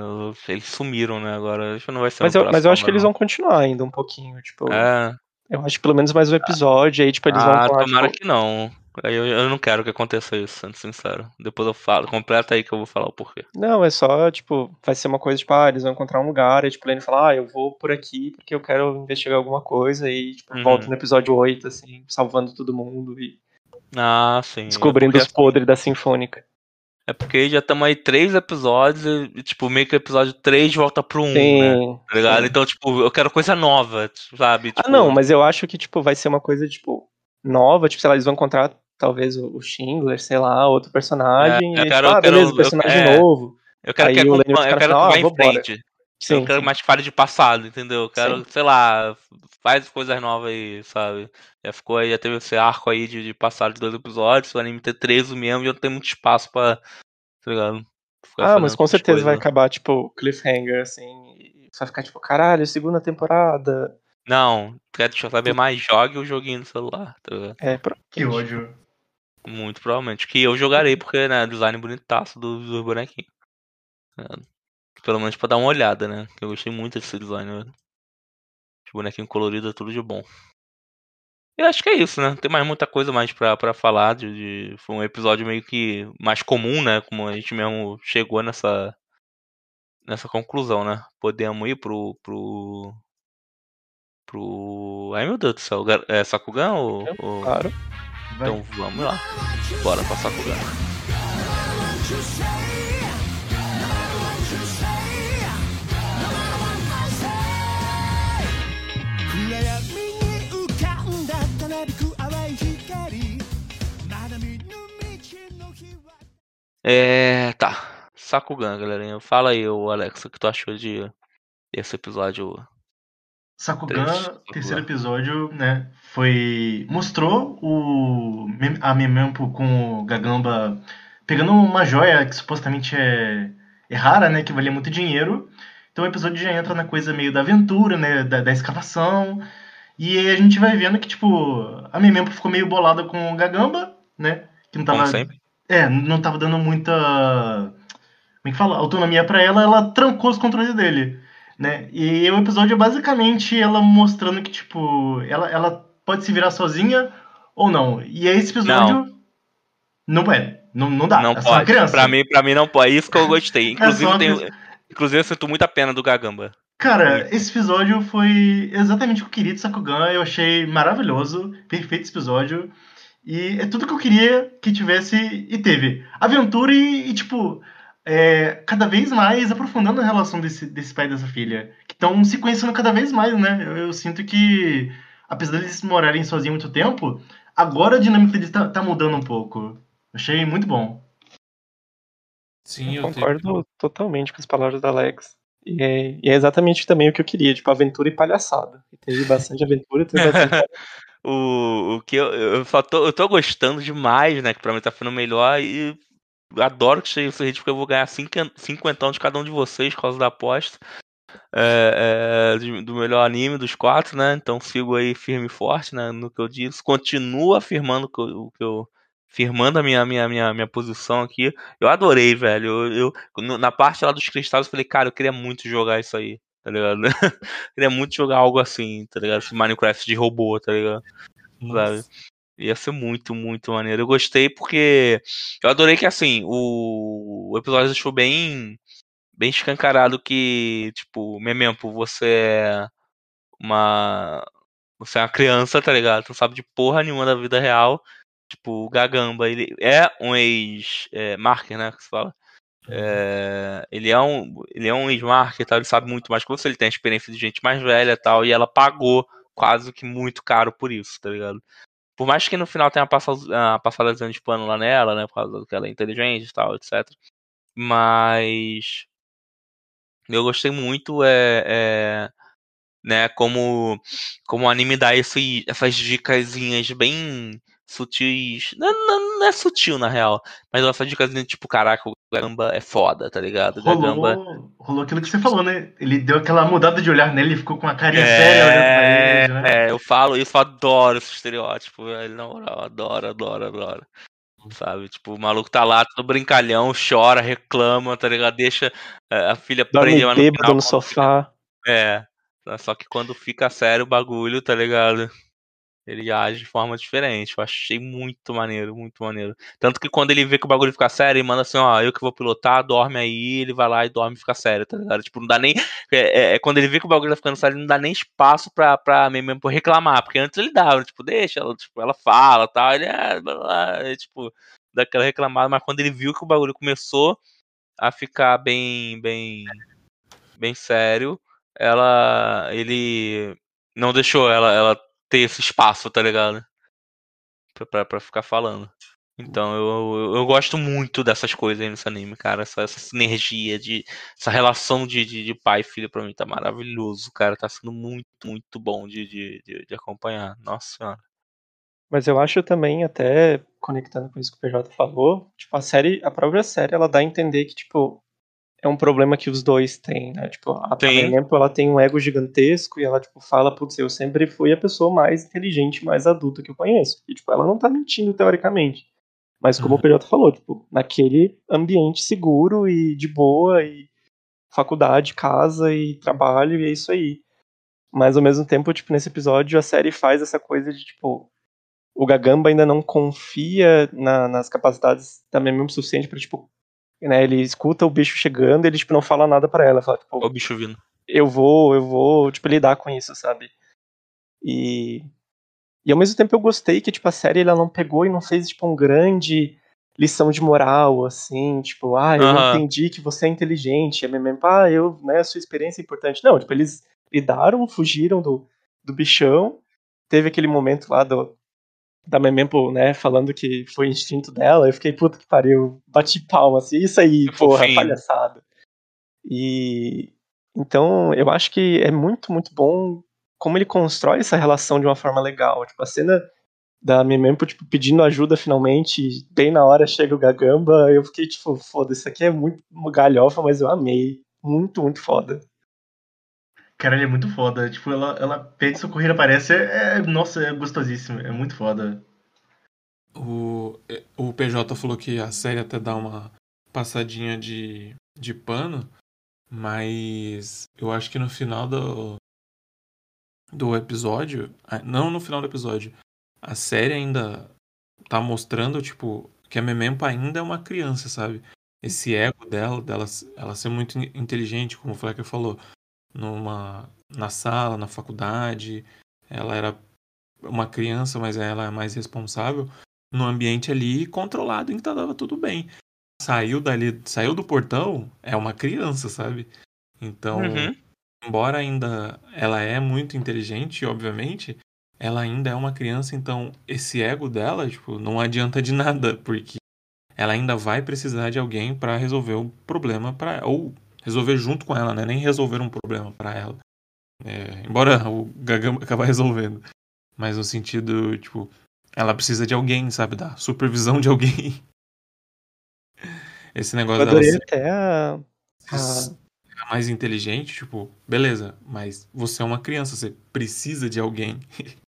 eles sumiram, né, agora. Acho que não vai ser Mas eu, mas eu acho próximo, que eles não. vão continuar ainda um pouquinho, tipo. É. Eu acho que pelo menos mais um episódio, aí, tipo, eles ah, vão lá, tomara tipo, que não. Eu, eu não quero que aconteça isso, sendo sincero. Depois eu falo. Completa aí que eu vou falar o porquê. Não, é só, tipo, vai ser uma coisa, tipo, ah, eles vão encontrar um lugar, aí, tipo, ele fala, ah, eu vou por aqui porque eu quero investigar alguma coisa, e, tipo, Uhum. volta no episódio 8, assim, salvando todo mundo e Ah, sim. descobrindo é os podres da Sinfônica. É porque já estamos aí três episódios e, tipo, meio que o episódio 3 volta pro 1, né? Tá ligado? sim. Então, tipo, eu quero coisa nova, sabe? Ah, Tipo, não, mas eu acho que, tipo, vai ser uma coisa, tipo, nova, tipo, sei lá, eles vão encontrar, talvez, o Schindler, sei lá, outro personagem, É, eu e, quero- tipo, ah, eu quero- beleza, eu- personagem é. novo. Eu quero aí que, o vai eu quero que assim, ah, em frente. Sim, eu quero mais que fale de passado, entendeu? Eu quero, Sim. sei lá, faz coisas novas aí, sabe? Já ficou aí, já teve esse arco aí de, de passado de dois episódios, o anime ter 13 mesmo, e eu não tenho muito espaço pra, tá ligado? Ficar Ah, mas com certeza vai acabar, tipo, cliffhanger, assim, e você vai ficar, tipo, caralho, segunda temporada. Não, quero saber mais, jogue o joguinho no celular, tá ligado? É, pro... Que ódio. Muito provavelmente. Que eu jogarei, porque, né, design bonitaço dos do bonequinhos. Pelo menos pra dar uma olhada, né? Que eu gostei muito desse design, velho. Esse bonequinho colorido é tudo de bom. E acho que é isso, né? Não tem mais muita coisa mais pra, pra falar. De, de- Foi um episódio meio que mais comum, né? Como a gente mesmo chegou nessa nessa conclusão, né? Podemos ir pro. pro. pro. Ai meu Deus do céu, é Sakugan ou. ou- claro. Vai. Então vamos lá. Bora pra Sakugan. É. Tá. Sakugan, galerinha. Fala aí, Alex, o que tu achou de esse episódio? Sakugan, Sakugan. terceiro episódio, né? Foi. Mostrou o a Memempo com o Gagamba pegando uma joia que supostamente é, é rara, né? Que valia muito dinheiro. Então o episódio já entra na coisa meio da aventura, né? Da, da escavação. E aí a gente vai vendo que, tipo, a Memempo ficou meio bolada com o Gagamba, né? Que não Como tava. sempre. É, não tava dando muita. Como é que fala? Autonomia pra ela, ela trancou os controles dele. Né? E o episódio é basicamente ela mostrando que, tipo, ela, ela pode se virar sozinha ou não. E aí esse episódio. Não, é. Não, não dá. não é pode. criança. Pra mim, pra mim não pode. É isso que eu gostei. Inclusive, eu tenho- inclusive eu sinto muita pena do Gagamba. Cara, esse episódio foi exatamente o que eu queria de Sakugan. Eu achei maravilhoso. Perfeito esse episódio. E é tudo que eu queria que tivesse e teve. Aventura e, e, tipo, é, cada vez mais aprofundando a relação desse, desse pai e dessa filha. Que estão se conhecendo cada vez mais, né? Eu, eu sinto que, apesar deles morarem sozinhos há muito tempo, agora a dinâmica deles tá, tá mudando um pouco. Achei muito bom. Sim, Eu eu concordo tenho- totalmente com as palavras da Alex. E é, e é exatamente também o que eu queria, tipo, aventura e palhaçada. E teve bastante aventura, teve bastante O, o que eu, eu só tô, eu tô gostando demais, né? Que pra mim tá ficando melhor e adoro que chegue esse ritmo porque eu vou ganhar cinquen- cinquentão de cada um de vocês por causa da aposta. É, é, do melhor anime dos quatro, né? Então sigo aí firme e forte né, no que eu disse. Continuo afirmando que eu, que eu- firmando a minha, minha, minha, minha posição aqui. Eu adorei, velho. Eu, eu- na parte lá dos cristais, eu falei, cara, eu queria muito jogar isso aí, tá ligado? queria muito jogar algo assim, tá ligado? Esse Minecraft de robô, tá ligado? Sabe? Ia ser muito, muito maneiro. Eu gostei porque eu adorei que assim, o, o episódio deixou bem bem escancarado que, tipo, Memempo, você é uma você é uma criança, tá ligado? Tu não sabe de porra nenhuma da vida real. Tipo, o Gagamba, ele é um ex-marker, né, que se fala. É, ele é um ele é um ex-marker, tal, ele sabe muito mais que você, ele tem a experiência de gente mais velha, tal, e ela pagou quase que muito caro por isso, tá ligado? Por mais que no final tenha passado, a passada de pano lá nela, né? Por causa que ela é inteligente e tal, etc. Mas. Eu gostei muito, é. é né, como, como o anime dá esse, essas dicasinhas bem sutis. Não, não, não é sutil, na real. Mas ela só dicas tipo, caraca, o Gagamba é foda, tá ligado? Gagamba. Rolou, rolou aquilo que você falou, né? Ele deu aquela mudada de olhar nele e ficou com uma carinha séria olhando pra É, ele, né? é, eu falo isso, eu adoro esse estereótipo, velho. Na moral, adoro, adoro, adoro. Sabe? Tipo, o maluco tá lá, todo brincalhão, chora, reclama, tá ligado? Deixa é, a filha Dorme prender, mas no final, no sofá. É. Só que quando fica sério o bagulho, tá ligado? Ele age de forma diferente. Eu achei muito maneiro, muito maneiro. Tanto que quando ele vê que o bagulho fica sério, ele manda assim, ó, eu que vou pilotar, dorme aí, ele vai lá e dorme e fica sério, tá ligado? Tipo, não dá nem. É, é- é quando ele vê que o bagulho tá ficando sério, não dá nem espaço pra, pra mesmo reclamar. Porque antes ele dava, tipo, deixa, ela, tipo, ela fala tal, ele é, blá, blá, tipo, dá aquela reclamada, mas quando ele viu que o bagulho começou a ficar bem, bem, bem sério, ela, ele não deixou ela, ela ter esse espaço, tá ligado? Pra, pra, pra ficar falando. Então eu, eu, eu gosto muito dessas coisas aí nesse anime, cara. Essa, essa sinergia de. Essa relação de, de, de pai e filho pra mim tá maravilhoso, cara. Tá sendo muito, muito bom de, de, de, de acompanhar. Nossa senhora. Mas eu acho também, até conectando com isso que o PJ falou, tipo, a série, a própria série, ela dá a entender que, tipo, é um problema que os dois têm, né? Tipo, a exemplo, ela tem um ego gigantesco e ela, tipo, fala, putz, eu sempre fui a pessoa mais inteligente, mais adulta que eu conheço. E, tipo, ela não tá mentindo teoricamente. Mas como o PJ falou, tipo, naquele ambiente seguro e de boa e faculdade, casa e trabalho e é isso aí. Mas ao mesmo tempo, tipo, nesse episódio a série faz essa coisa de, tipo, o Gagamba ainda não confia na- nas capacidades da Memem o suficiente pra, tipo, né, ele escuta o bicho chegando e ele, tipo, não fala nada pra ela. Fala, tipo, o bicho vindo. eu vou, eu vou, tipo, lidar com isso, sabe? E e ao mesmo tempo eu gostei que tipo a série ela não pegou e não fez tipo um grande lição de moral assim, tipo, ah, eu Aham. entendi que você é inteligente, é mesmo, ah, eu, né, a sua experiência é importante. Não, tipo, eles lidaram, fugiram do, do bichão. Teve aquele momento lá do da Memempo, né, falando que foi instinto dela, eu fiquei, puta que pariu, bati palma, assim, isso aí, Que porra, fofinho. palhaçada. E então eu acho que é muito, muito bom como ele constrói essa relação de uma forma legal. Tipo, a cena da Memempo, tipo, pedindo ajuda finalmente, bem na hora chega o Gagamba, eu fiquei tipo, foda, isso aqui é muito galhofa, mas eu amei. Muito, muito foda. Cara, ele é muito foda. Tipo, ela, ela pede socorrer, aparece. É, é- nossa, é gostosíssimo. É muito foda. O, o PJ falou que a série até dá uma passadinha de, de pano, mas eu acho que no final do, do episódio, não no final do episódio, a série ainda tá mostrando, tipo, que a Memempa ainda é uma criança, sabe? Esse ego dela, dela ela ser muito in- inteligente, como o Flecker falou, numa, na sala, na faculdade, ela era uma criança, mas ela é mais responsável no ambiente ali controlado em que tava tudo bem. Saiu dali, saiu do portão, é uma criança, sabe? Então, Uhum. embora ainda ela é muito inteligente, obviamente, ela ainda é uma criança, então esse ego dela, tipo, não adianta de nada, porque ela ainda vai precisar de alguém pra resolver o problema para ou resolver junto com ela, né? Nem resolver um problema pra ela. É, embora o Gagamba acabar resolvendo, mas no sentido, tipo, ela precisa de alguém, sabe, da supervisão de alguém. Esse negócio dela adorei ser até a, a, mais inteligente, tipo, beleza, mas você é uma criança, você precisa de alguém.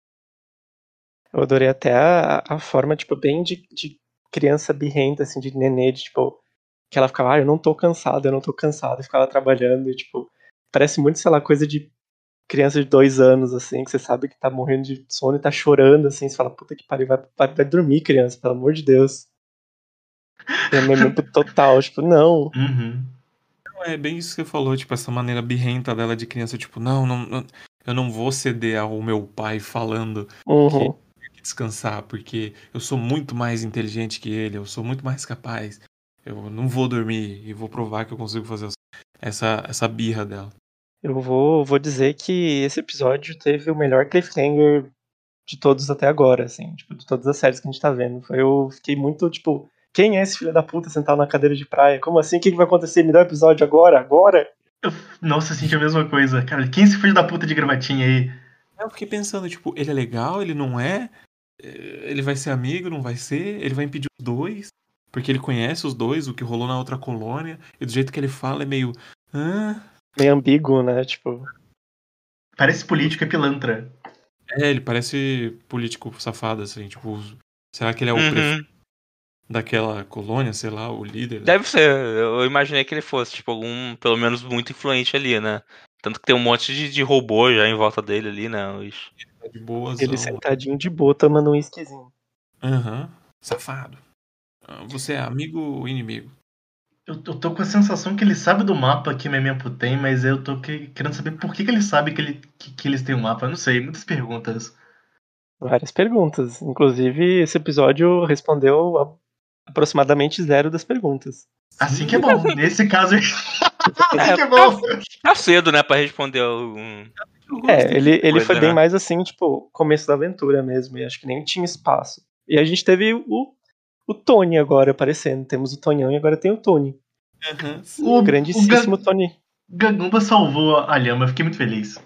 Eu adorei até a, a forma, tipo, bem de, de criança birrenta, assim, de nenê, de, tipo, que ela ficava, ah, eu não tô cansada, eu não tô cansada, e ficava trabalhando, e, tipo, parece muito, sei lá, coisa de criança de dois anos, assim, que você sabe que tá morrendo de sono e tá chorando, assim, você fala, puta que pariu, vai, vai, vai dormir, criança, pelo amor de Deus. É mesmo total, tipo, não. Uhum. É bem isso que você falou, tipo, essa maneira birrenta dela de criança, tipo, não, não, não eu não vou ceder ao meu pai falando Uhum. que descansar, porque eu sou muito mais inteligente que ele, eu sou muito mais capaz. Eu não vou dormir e vou provar que eu consigo fazer essa, essa birra dela. Eu vou, vou dizer que esse episódio teve o melhor cliffhanger de todos até agora, assim, tipo, de todas as séries que a gente tá vendo. Foi, eu fiquei muito, tipo, quem é esse filho da puta sentado na cadeira de praia? Como assim? O que, que vai acontecer? Me dá o episódio agora? Agora? Nossa, eu senti a mesma coisa. Cara, quem é esse filho da puta de gravatinha aí? Eu fiquei pensando, tipo, ele é legal, ele não é? eh, ele vai ser amigo, não vai ser? Ele vai impedir os dois? Porque ele conhece os dois, o que rolou na outra colônia, e do jeito que ele fala é meio. Ah, Meio ambíguo, né? Tipo, Parece político e pilantra. é, ele parece político safado, assim, tipo. Será que ele é o prefeito Uhum. daquela colônia, sei lá, o líder? Deve ser. Eu imaginei que ele fosse, tipo, algum, pelo menos, muito influente ali, né? Tanto que tem um monte de, de robô já em volta dele ali, né? Os... Tá de boas. ele sentadinho de boa tomando um esquisinho. Aham. Safado. Você é amigo ou inimigo? Eu, eu tô com a sensação que ele sabe do mapa que Memempo tem, mas eu tô que- querendo saber por que, que ele sabe que, ele, que, que eles têm um mapa. Eu não sei, muitas perguntas. Várias perguntas. Inclusive, esse episódio respondeu a- aproximadamente zero das perguntas. Assim que é bom. Nesse caso, assim que é bom. Tá cedo, né, pra responder um. É, ele, ele coisa, foi bem né? mais assim, tipo, começo da aventura mesmo, e acho que nem tinha espaço. E a gente teve o, o Tony agora aparecendo. Temos o Tonhão e agora tem o Tony. Aham. O, O- grandíssimo o Ga- Tony. Gagumba salvou a lhama, eu fiquei muito feliz.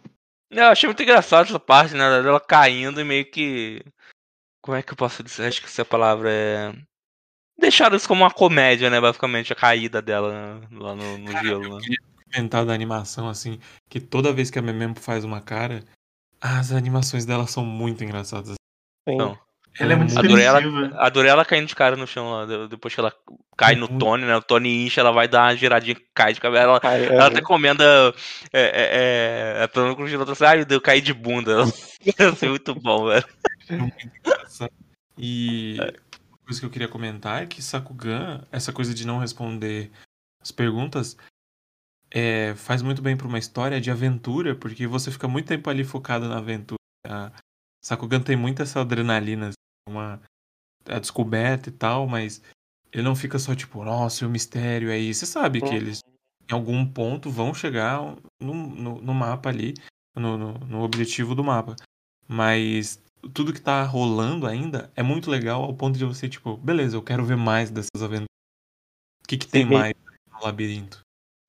Eu achei muito engraçado essa parte, né? Dela caindo e meio que. Como é que eu posso dizer? Acho que essa palavra é. Deixaram isso como uma comédia, né? Basicamente, a caída dela lá no, no gelo, né? comentar da animação, assim, que toda vez que a Memempo faz uma cara, as animações dela são muito engraçadas. Sim. Não. Ela é muito Adorei ela, adorei ela caindo de cara no chão lá. de- Depois que ela cai no Uhum. Tony, né? O Tony incha, ela vai dar uma giradinha cai de cabeça. Ela, Cara, ela é- até comenda. É, é, é, é, falando com o Gilotto assim, ai, eu caí de bunda. assim, muito bom, velho. engraçado. E uma coisa que eu queria comentar é que Sakugan, essa coisa de não responder as perguntas, é, faz muito bem pra uma história de aventura, porque você fica muito tempo ali focado na aventura. A Sakugan tem muito essa adrenalina, uma a descoberta e tal, mas ele não fica só tipo, nossa, o mistério é isso. Você sabe que Uhum. eles em algum ponto vão chegar no, no, no mapa ali, no, no, no objetivo do mapa. Mas tudo que tá rolando ainda é muito legal ao ponto de você, tipo, beleza, eu quero ver mais dessas aventuras. O que, que tem Sim. mais no labirinto?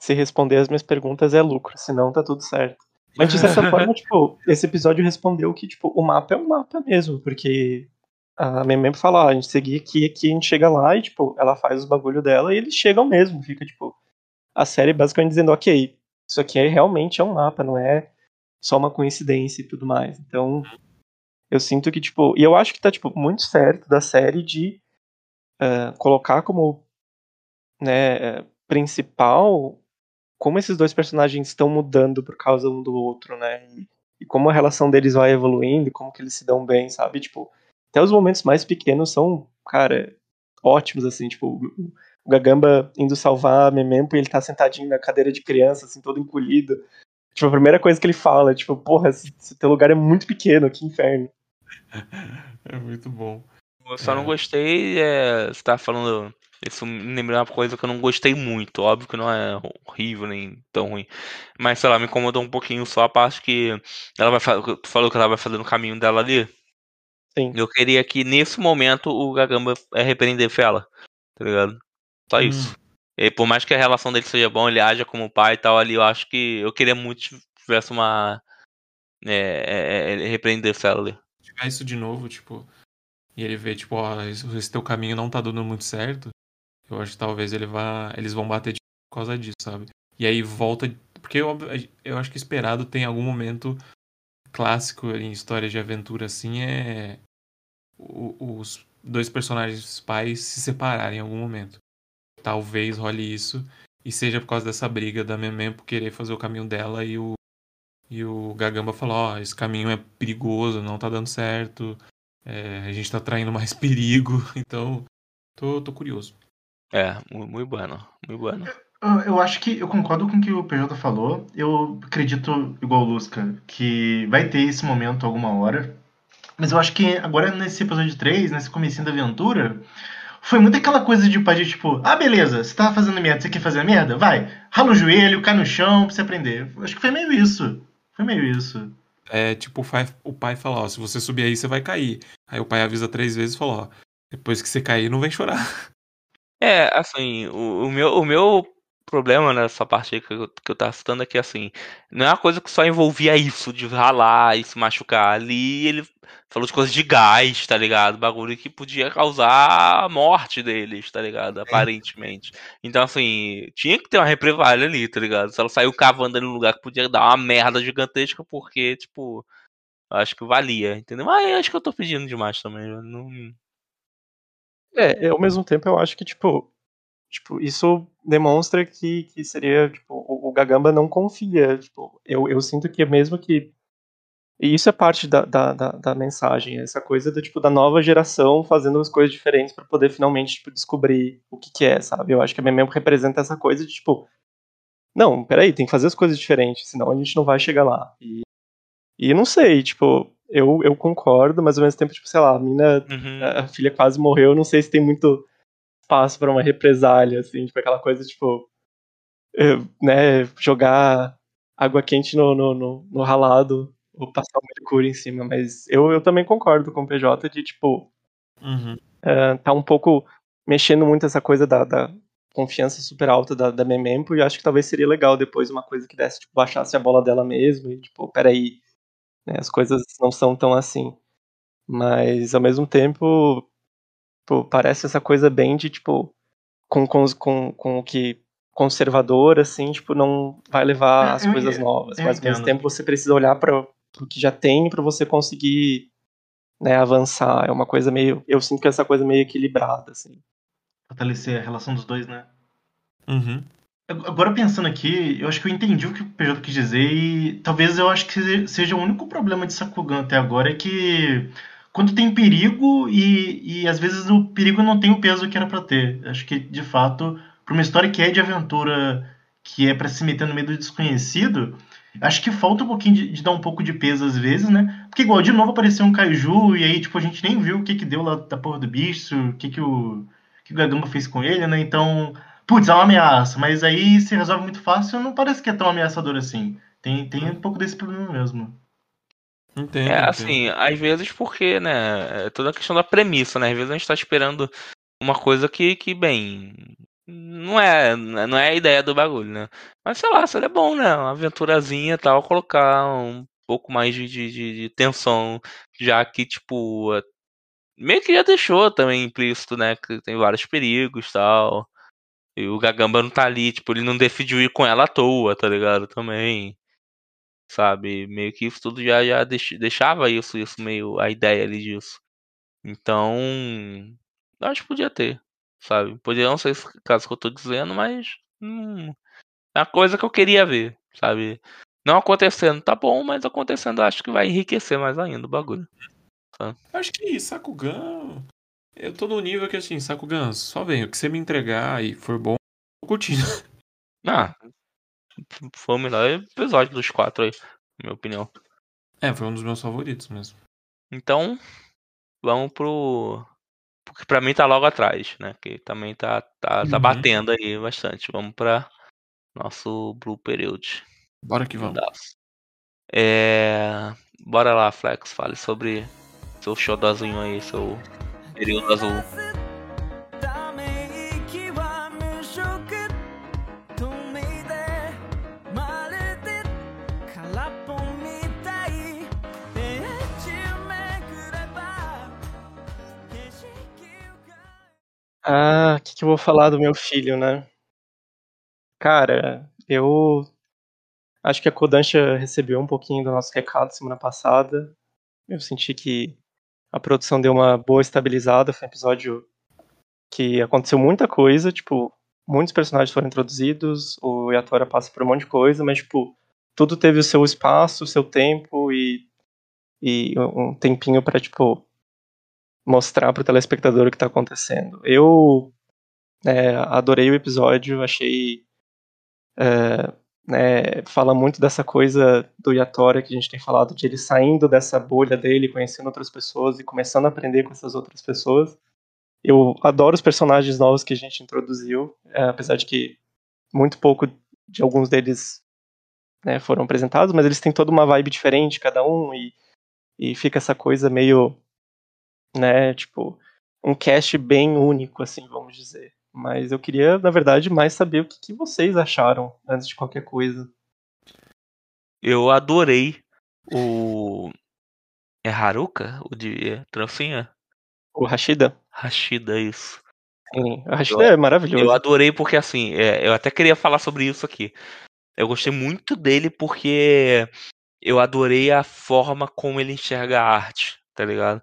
Se responder as minhas perguntas é lucro, senão tá tudo certo. Mas de certa forma, tipo, esse episódio respondeu que, tipo, o mapa é um mapa mesmo, porque a minha membro fala, ah, a gente seguir aqui, aqui, a gente chega lá e, tipo, ela faz os bagulho dela e eles chegam mesmo. Fica, tipo, a série basicamente dizendo, ok, isso aqui é, realmente é um mapa, não é só uma coincidência e tudo mais. Então, eu sinto que, tipo, e eu acho que tá, tipo, muito certo da série de eh, colocar como, né, eh, principal como esses dois personagens estão mudando por causa um do outro, né? E, e como a relação deles vai evoluindo, como que eles se dão bem, sabe? Tipo, até os momentos mais pequenos são, cara, ótimos, assim, tipo, o- o Gagamba indo salvar a Memempo e ele tá sentadinho na cadeira de criança, assim, todo encolhido. Tipo, a primeira coisa que ele fala, tipo, porra, esse, esse teu lugar é muito pequeno, que inferno. É muito bom. Eu só É. não gostei, é, você tava falando, isso me lembrou uma coisa que eu não gostei muito, óbvio que não é horrível nem tão ruim, mas sei lá, me incomodou um pouquinho só a parte que ela vai tu falou que ela vai fazer no caminho dela ali. Sim. Eu queria que nesse momento o Gagamba é, repreendesse ela, tá ligado? Só isso. E por mais que a relação dele seja bom, ele haja como pai e tal ali, eu acho que eu queria muito que tivesse uma é, é, é, ele repreendesse ela ali. Se tiver isso de novo, tipo, e ele vê, tipo, ó, esse esse teu caminho não tá dando muito certo, eu acho que talvez ele vá, eles vão bater de por causa disso, sabe? E aí volta, porque eu, eu acho que esperado tem algum momento clássico em história de aventura assim é o- os dois personagens pais se separarem em algum momento. Talvez role isso e seja por causa dessa briga da Memem por querer fazer o caminho dela e o e o Gagamba falou, ó, esse caminho é perigoso, não tá dando certo, é, a gente tá traindo mais perigo, então tô, tô curioso. É, mu- muito bueno, muito bueno. Eu, eu acho que eu concordo com o que o PJ falou. Eu acredito, igual o Lusca, que vai ter esse momento alguma hora. Mas eu acho que agora nesse episódio 3, nesse comecinho da aventura, foi muito aquela coisa de pai de tipo, ah, beleza, você tava fazendo merda, você quer fazer merda? Vai, rala o joelho, cai no chão pra você aprender. Acho que foi meio isso. Foi meio isso. É tipo o pai, o pai fala, ó, se você subir aí, você vai cair. Aí o pai avisa três vezes e fala, ó, depois que você cair, não vem chorar. É, assim, o, o meu, o meu problema nessa parte aí que eu, que eu tava citando é que, assim, não é uma coisa que só envolvia isso, de ralar e se machucar. Ali ele falou de coisas de gás, tá ligado? Bagulho que podia causar a morte deles, tá ligado? Aparentemente. Então, assim, tinha que ter uma represália ali, tá ligado? Se ela saiu cavando ali num lugar que podia dar uma merda gigantesca, porque, tipo, acho que valia, entendeu? Mas acho que eu tô pedindo demais também. eu Não... É, ao mesmo tempo eu acho que, tipo, tipo isso demonstra que, que seria, tipo, o, o Gagamba não confia. Tipo, eu, eu sinto que mesmo que. E isso é parte da, da, da, da mensagem, essa coisa do, tipo, da nova geração fazendo as coisas diferentes para poder finalmente tipo, descobrir o que, que é, sabe? Eu acho que a Memem representa essa coisa de, tipo, não, peraí, tem que fazer as coisas diferentes, senão a gente não vai chegar lá. E, e não sei, tipo, eu, eu concordo, mas ao mesmo tempo, tipo, sei lá, a mina, Uhum. a filha quase morreu, não sei se tem muito espaço pra uma represália, assim, tipo, aquela coisa, tipo, né, jogar água quente no, no, no, no ralado ou passar o mercúrio em cima, mas eu, eu também concordo com o PJ de, tipo, Uhum. eh, tá um pouco mexendo muito essa coisa da, da confiança super alta da, da Memempo e acho que talvez seria legal depois uma coisa que desse, tipo, baixasse a bola dela mesmo e, tipo, peraí, né, as coisas não são tão assim. Mas, ao mesmo tempo, pô, parece essa coisa bem de, tipo, com, com, com, com o que conservador, assim, tipo, não vai levar É, as eu- coisas novas. eu Mas, ao mesmo entendo. tempo, você precisa olhar para o que já tem para você conseguir né, avançar. É uma coisa meio. Eu sinto que é essa coisa meio equilibrada, assim. Fortalecer a relação dos dois, né? Uhum. Agora pensando aqui, eu acho que eu entendi o que o PJ quis dizer e talvez eu acho que seja o único problema de Sakugan até agora é que quando tem perigo e, e às vezes o perigo não tem o peso que era pra ter. Acho que de fato, pra uma história que é de aventura, que é pra se meter no meio do desconhecido, acho que falta um pouquinho de, de dar um pouco de peso às vezes, né? Porque igual de novo apareceu um kaiju e aí tipo a gente nem viu o que que deu lá da porra do bicho, o que que o que o Gagamba fez com ele, né? Então Putz, é uma ameaça, mas aí se resolve muito fácil, não parece que é tão ameaçador assim. Tem, tem um pouco desse problema mesmo. Entendo. É entendo. assim, às vezes porque, né, é toda a questão da premissa, né? Às vezes a gente tá esperando uma coisa que, que bem, não é, não é a ideia do bagulho, né? Mas sei lá, seria bom, né? Uma aventurazinha e tal, colocar um pouco mais de, de, de- tensão, já que, tipo, é- meio que já deixou também implícito, né? Que tem vários perigos e tal. E o Gagamba não tá ali, tipo, ele não decidiu ir com ela à toa, tá ligado? Também. Sabe? Meio que isso tudo já, já deix- deixava isso, isso meio a ideia ali disso. Então. Acho que podia ter. Sabe? Podia não ser esse caso que eu tô dizendo, mas. Hum, é uma coisa que eu queria ver, sabe? Não acontecendo, tá bom, mas acontecendo acho que vai enriquecer mais ainda o bagulho. Acho que Sakugan. Eu tô no nível que assim, Sakugan, só vem. O que você me entregar e for bom, eu curtindo. Ah, foi o melhor episódio dos quatro aí, na minha opinião. É, foi um dos meus favoritos mesmo. Então, vamos pro. Porque pra mim tá logo atrás, né? Que também tá, tá, tá Uhum. batendo aí bastante. Vamos pra nosso Blue Period. Bora que vamos. É. Bora lá, Flex. Fale sobre seu showzinho aí, seu período azul. Ah, o que, que eu vou falar do meu filho, né? Cara, eu acho que a Kodansha recebeu um pouquinho do nosso recado semana passada. Eu senti que a produção deu uma boa estabilizada. Foi um episódio que aconteceu muita coisa, tipo, muitos personagens foram introduzidos, o Yatora passa por um monte de coisa, mas, tipo, tudo teve o seu espaço, o seu tempo e, e um tempinho pra, tipo, mostrar pro telespectador o que tá acontecendo. Eu é, adorei o episódio, achei. é, né, fala muito dessa coisa do Yatora que a gente tem falado, de ele saindo dessa bolha dele, conhecendo outras pessoas e começando a aprender com essas outras pessoas. Eu adoro os personagens novos que a gente introduziu, é, apesar de que muito pouco de alguns deles né, foram apresentados, mas eles têm toda uma vibe diferente, cada um, e, e fica essa coisa meio, né, tipo, um cast bem único, assim, vamos dizer. Mas eu queria, na verdade, mais saber o que, que vocês acharam antes de qualquer coisa. Eu adorei o. É Haruka? O de trancinha? O Rashida? Rashida, isso. Sim, o Rashida é maravilhoso. Eu adorei porque, assim, é, eu até queria falar sobre isso aqui. Eu gostei muito dele porque eu adorei a forma como ele enxerga a arte, tá ligado?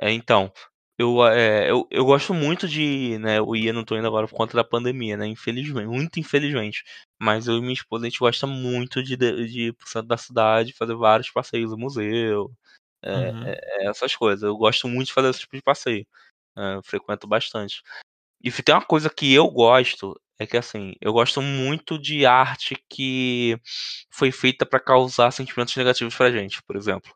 É, então, eu, é, eu, eu gosto muito de. Né, eu ia, não tô indo agora por conta da pandemia, né? Infelizmente, muito infelizmente. Mas eu e minha esposa, a gente gosta muito de, de, de ir pro centro da cidade, fazer vários passeios no museu, é, Uhum. é, essas coisas. Eu gosto muito de fazer esse tipo de passeio. É, frequento bastante. E tem uma coisa que eu gosto, é que assim, eu gosto muito de arte que foi feita pra causar sentimentos negativos pra gente, por exemplo.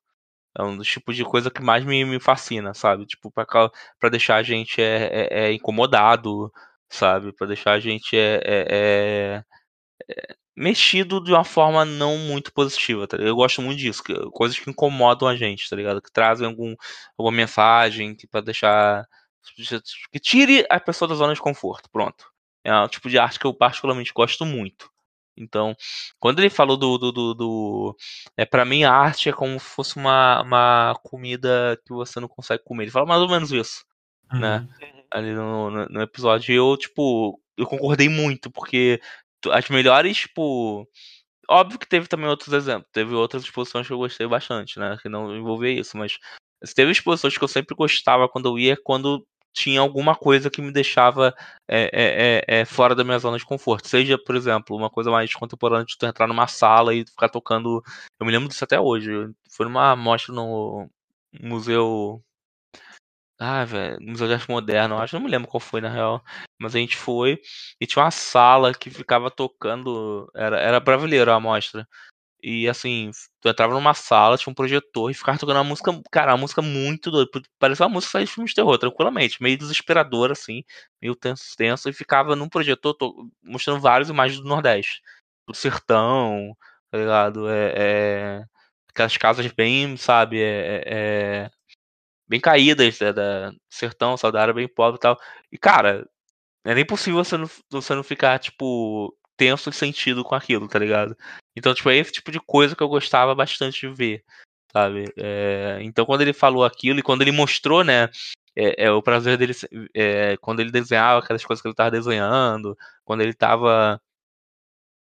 É um dos tipos de coisa que mais me, me fascina, sabe? Tipo, pra deixar a gente é, é- é incomodado, sabe? Pra deixar a gente é, mexido de uma forma não muito positiva, tá? Eu gosto muito disso, que- coisas que incomodam a gente, tá ligado? Que trazem algum, alguma mensagem que pra deixar. que tire a pessoa da zona de conforto, pronto. É um tipo de arte que eu particularmente gosto muito. Então, quando ele falou do. do, do, do- é, para mim, a arte é como se fosse uma, uma comida que você não consegue comer. Ele fala mais ou menos isso, né? Ali no, no, no episódio. E eu, tipo, eu concordei muito, porque tu- as melhores, tipo. Óbvio que teve também outros exemplos. Teve outras exposições que eu gostei bastante, né? Que não envolvia isso, mas teve exposições que eu sempre gostava quando eu ia, quando tinha alguma coisa que me deixava é, é, é, é, fora da minha zona de conforto. Seja, por exemplo, uma coisa mais contemporânea de tu entrar numa sala e ficar tocando. Eu me lembro disso até hoje. Foi numa mostra no museu. Ah, velho, Museu de Arte Moderna, eu acho, não me lembro qual foi na real. Mas a gente foi e tinha uma sala que ficava tocando. Era, era brasileiro a mostra. E assim, tu entrava numa sala, tinha um projetor e ficava tocando uma música, cara, uma música muito doida. Parecia uma música de filme de terror, tranquilamente. Meio desesperadora, assim, meio tenso, tenso. E ficava num projetor to- mostrando várias imagens do Nordeste. Do sertão, tá ligado? É, é- aquelas casas bem, sabe, é, é- é- bem caídas né, da sertão, sabe, da área bem pobre e tal. E, cara, é nem possível você não, você não ficar, tipo, tenso e sentido com aquilo, tá ligado? Então, tipo, é esse tipo de coisa que eu gostava bastante de ver, sabe? É, então, quando ele falou aquilo e quando ele mostrou, né, é, é, o prazer dele, é, quando ele desenhava aquelas coisas que ele tava desenhando, quando ele tava.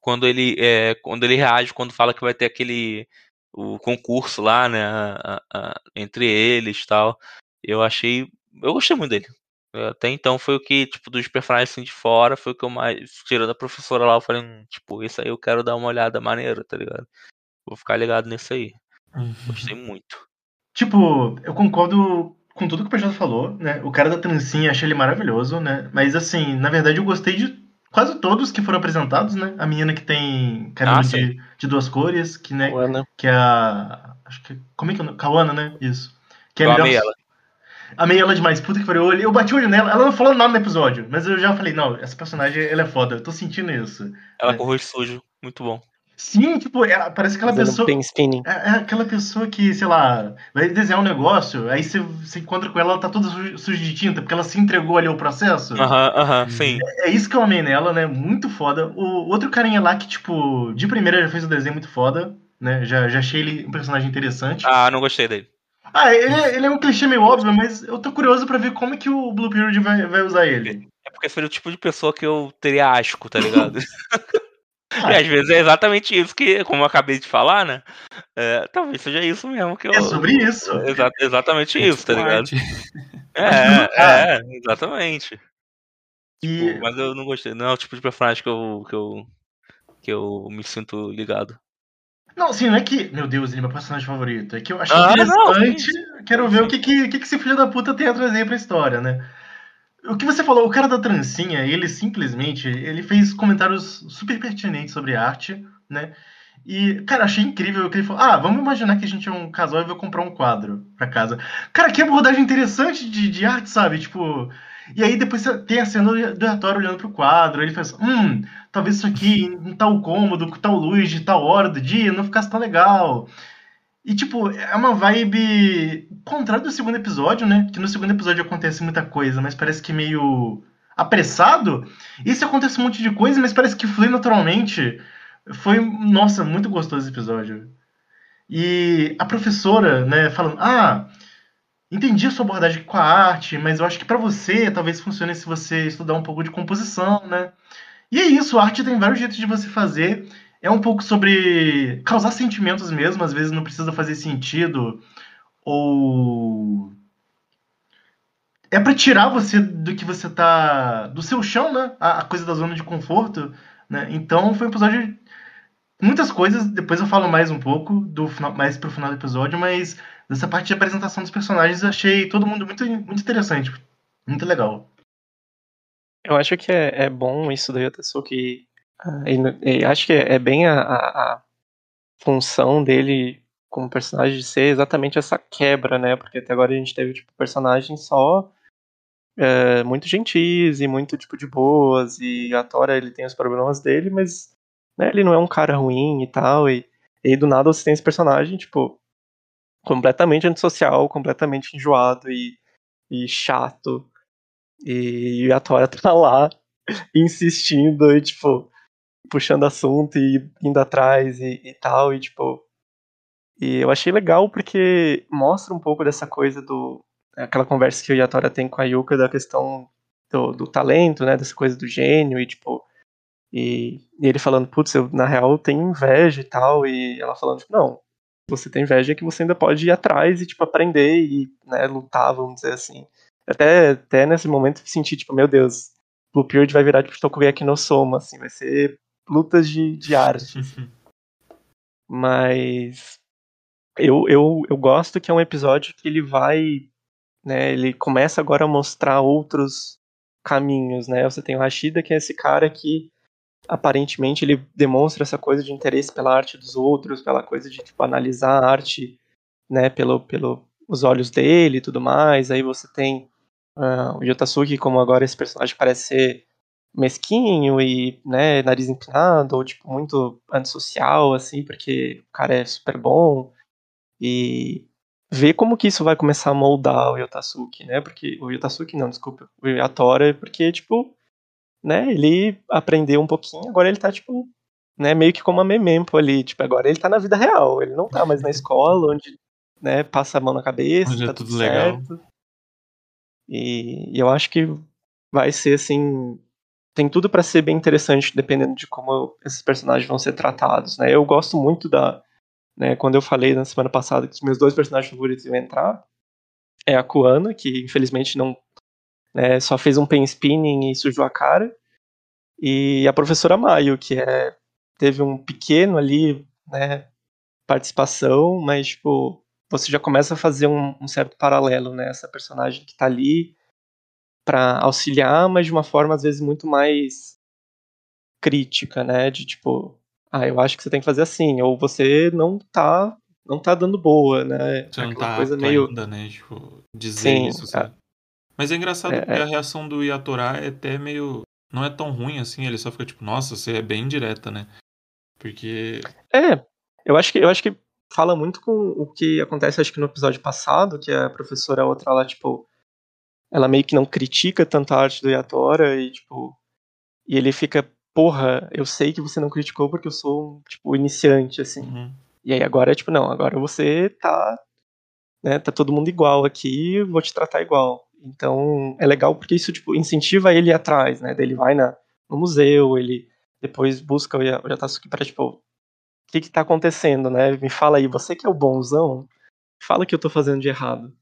Quando ele, é, quando ele reage, quando fala que vai ter aquele. o concurso lá, né, a- a- entre eles tal. Eu achei. Eu gostei muito dele. Até então foi o que, tipo, dos personagens assim de fora, foi o que eu mais. Tirando a professora lá, eu falei, hum, tipo, esse aí eu quero dar uma olhada maneira, tá ligado? Vou ficar ligado nisso aí. Gostei muito. Tipo, eu concordo com tudo que o PJ falou, né? O cara da trancinha, achei ele maravilhoso, né? Mas assim, na verdade eu gostei de quase todos que foram apresentados, né? A menina que tem cabelo Ah, de, de duas cores, que, né, O Ana. que é a. Acho que. Como é que é o nome? Kawana, né? Isso. Que é Eu a melhor- amei ela. Demais, puta que pariu. Eu, olhei- eu bati o olho nela, ela não falou nada no episódio, mas eu já falei, não, essa personagem, ela é foda, eu tô sentindo isso. Ela É. com o rosto sujo. Muito bom. Sim, tipo, ela, parece aquela Fazendo pessoa. spinning. É, é aquela pessoa que, sei lá, vai desenhar um negócio, aí você, você encontra com ela, ela tá toda suja, suja de tinta, porque ela se entregou ali ao processo. Aham, aham, sim. É isso que eu amei nela, né? Muito foda. O outro carinha lá que, tipo, de primeira já fez um desenho muito foda, né? Já, já achei ele um personagem interessante. Ah, não gostei dele. Ah, ele, é- ele é um clichê meio óbvio, mas eu tô curioso pra ver como é que o Blue Period vai, vai usar ele. É porque seria o tipo de pessoa que eu teria asco, tá ligado? Ah. e às vezes é exatamente isso que, como eu acabei de falar, né? É, talvez seja isso mesmo que eu. É sobre isso. Exa- exatamente isso, tá ligado? É, é, exatamente. E, Tipo, mas eu não gostei. Não é o tipo de personagem que eu, que eu, que eu me sinto ligado. Não, assim, não é que, meu Deus, ele é meu personagem favorito. É que eu achei Ah, não, interessante. quero ver o que, que, que, esse filho da puta tem a trazer pra história, né? O que você falou, o cara da trancinha, ele simplesmente, ele fez comentários super pertinentes sobre arte, né? E, cara, achei incrível que ele falou: Ah, vamos imaginar que a gente é um casal e vai comprar um quadro pra casa. Cara, que abordagem interessante de, de arte, sabe? Tipo. E aí depois tem a cena do Arthur olhando pro quadro, ele faz, hum, talvez isso aqui em tal cômodo, com tal luz, de tal hora do dia, não ficasse tão legal. E, tipo, é uma vibe contrária do segundo episódio, né? Que no segundo episódio acontece muita coisa, mas parece que meio apressado, isso acontece um monte de coisa, mas parece que flui naturalmente. Foi, nossa, muito gostoso esse episódio. E a professora, né, falando, ah, entendi a sua abordagem com a arte, mas eu acho que para você talvez funcione se você estudar um pouco de composição, né? E é isso, a arte tem vários jeitos de você fazer. É um pouco sobre causar sentimentos mesmo, às vezes não precisa fazer sentido ou é para tirar você do que você tá do seu chão, né? A, coisa da zona de conforto, né? Então foi um episódio muitas coisas, depois eu falo mais um pouco do mais pro final do episódio, mas dessa parte de apresentação dos personagens eu achei todo mundo muito muito interessante, muito legal. Eu acho que é, é bom isso da Yotasuki. Uh, e, e acho que é, é bem a, a, a, função dele como personagem de ser exatamente essa quebra, né? Porque até agora a gente teve tipo personagens só é, muito gentis e muito tipo de boas e a Tora ele tem os problemas dele, mas né, ele não é um cara ruim e tal e, e do nada você tem esse personagem tipo completamente antissocial, completamente enjoado e, e chato e a Tora tá lá insistindo e, tipo, puxando assunto e indo atrás e, e, tal, e, tipo. E eu achei legal porque mostra um pouco dessa coisa do. aquela conversa que o Yatora tem com a Yuka da questão do, do talento, né? Dessa coisa do gênio e, tipo. E, e ele falando, putz, eu na real tenho inveja e tal, e ela falando, tipo, não, você tem inveja é que você ainda pode ir atrás e, tipo, aprender e, né, lutar, vamos dizer assim. Até, até nesse momento senti, tipo, meu Deus, Blue Period vai virar tipo Tokugeki no Soma, assim, vai ser lutas de, de arte. Mas eu, eu, eu gosto que é um episódio que ele vai, né, ele começa agora a mostrar outros caminhos, né? Você tem o Rashida, que é esse cara que aparentemente ele demonstra essa coisa de interesse pela arte dos outros, pela coisa de tipo analisar a arte, né, pelo pelo os olhos dele e tudo mais. Aí você tem Uh, o Yotasuki, como agora esse personagem parece ser mesquinho e, né, nariz empinado, ou, tipo, muito antissocial, assim, porque o cara é super bom. E ver como que isso vai começar a moldar o Yotasuki, né, porque... O Yotasuki, não, desculpa. O Yatora, porque, tipo, né, ele aprendeu um pouquinho, agora ele tá, tipo, né, meio que como a Memempo ali, tipo, agora ele tá na vida real, ele não tá mais na escola, onde, né, passa a mão na cabeça, onde é tá é tudo, tudo certo. E, e eu acho que vai ser assim. Tem tudo para ser bem interessante, dependendo de como esses personagens vão ser tratados, né? Eu gosto muito da. Né, quando eu falei na semana passada que os meus dois personagens favoritos iam entrar, é a Kuana, que infelizmente não. Né, só fez um pen spinning e sujou a cara. E a professora Maio, que é, teve um pequeno ali, né, participação, mas, tipo, você já começa a fazer um, um certo paralelo, né? Essa personagem que está ali para auxiliar, mas de uma forma às vezes muito mais crítica, né? De tipo, ah, eu acho que você tem que fazer assim, ou você não tá não tá dando boa, né? Você não tá coisa meio ainda, né? Tipo, dizer Sim, isso. Sabe? Mas é engraçado é, porque é... a reação do Yatorá é até meio não é tão ruim assim, ele só fica tipo, nossa, você é bem direta, né? Porque É, eu acho que eu acho que fala muito com o que acontece, acho que no episódio passado, que a professora outra lá, tipo, ela meio que não critica tanto a arte do Yatora e, tipo, e ele fica, porra, eu sei que você não criticou porque eu sou um, tipo, iniciante, assim. Uhum. E aí agora é tipo, não, agora você tá, né, tá todo mundo igual aqui, vou te tratar igual. Então, é legal porque isso, tipo, incentiva ele atrás, né, ele vai na, no museu, ele depois busca o Yatasuki para tipo, o que, que tá acontecendo, né? Me fala aí, você que é o bonzão, fala o que eu tô fazendo de errado.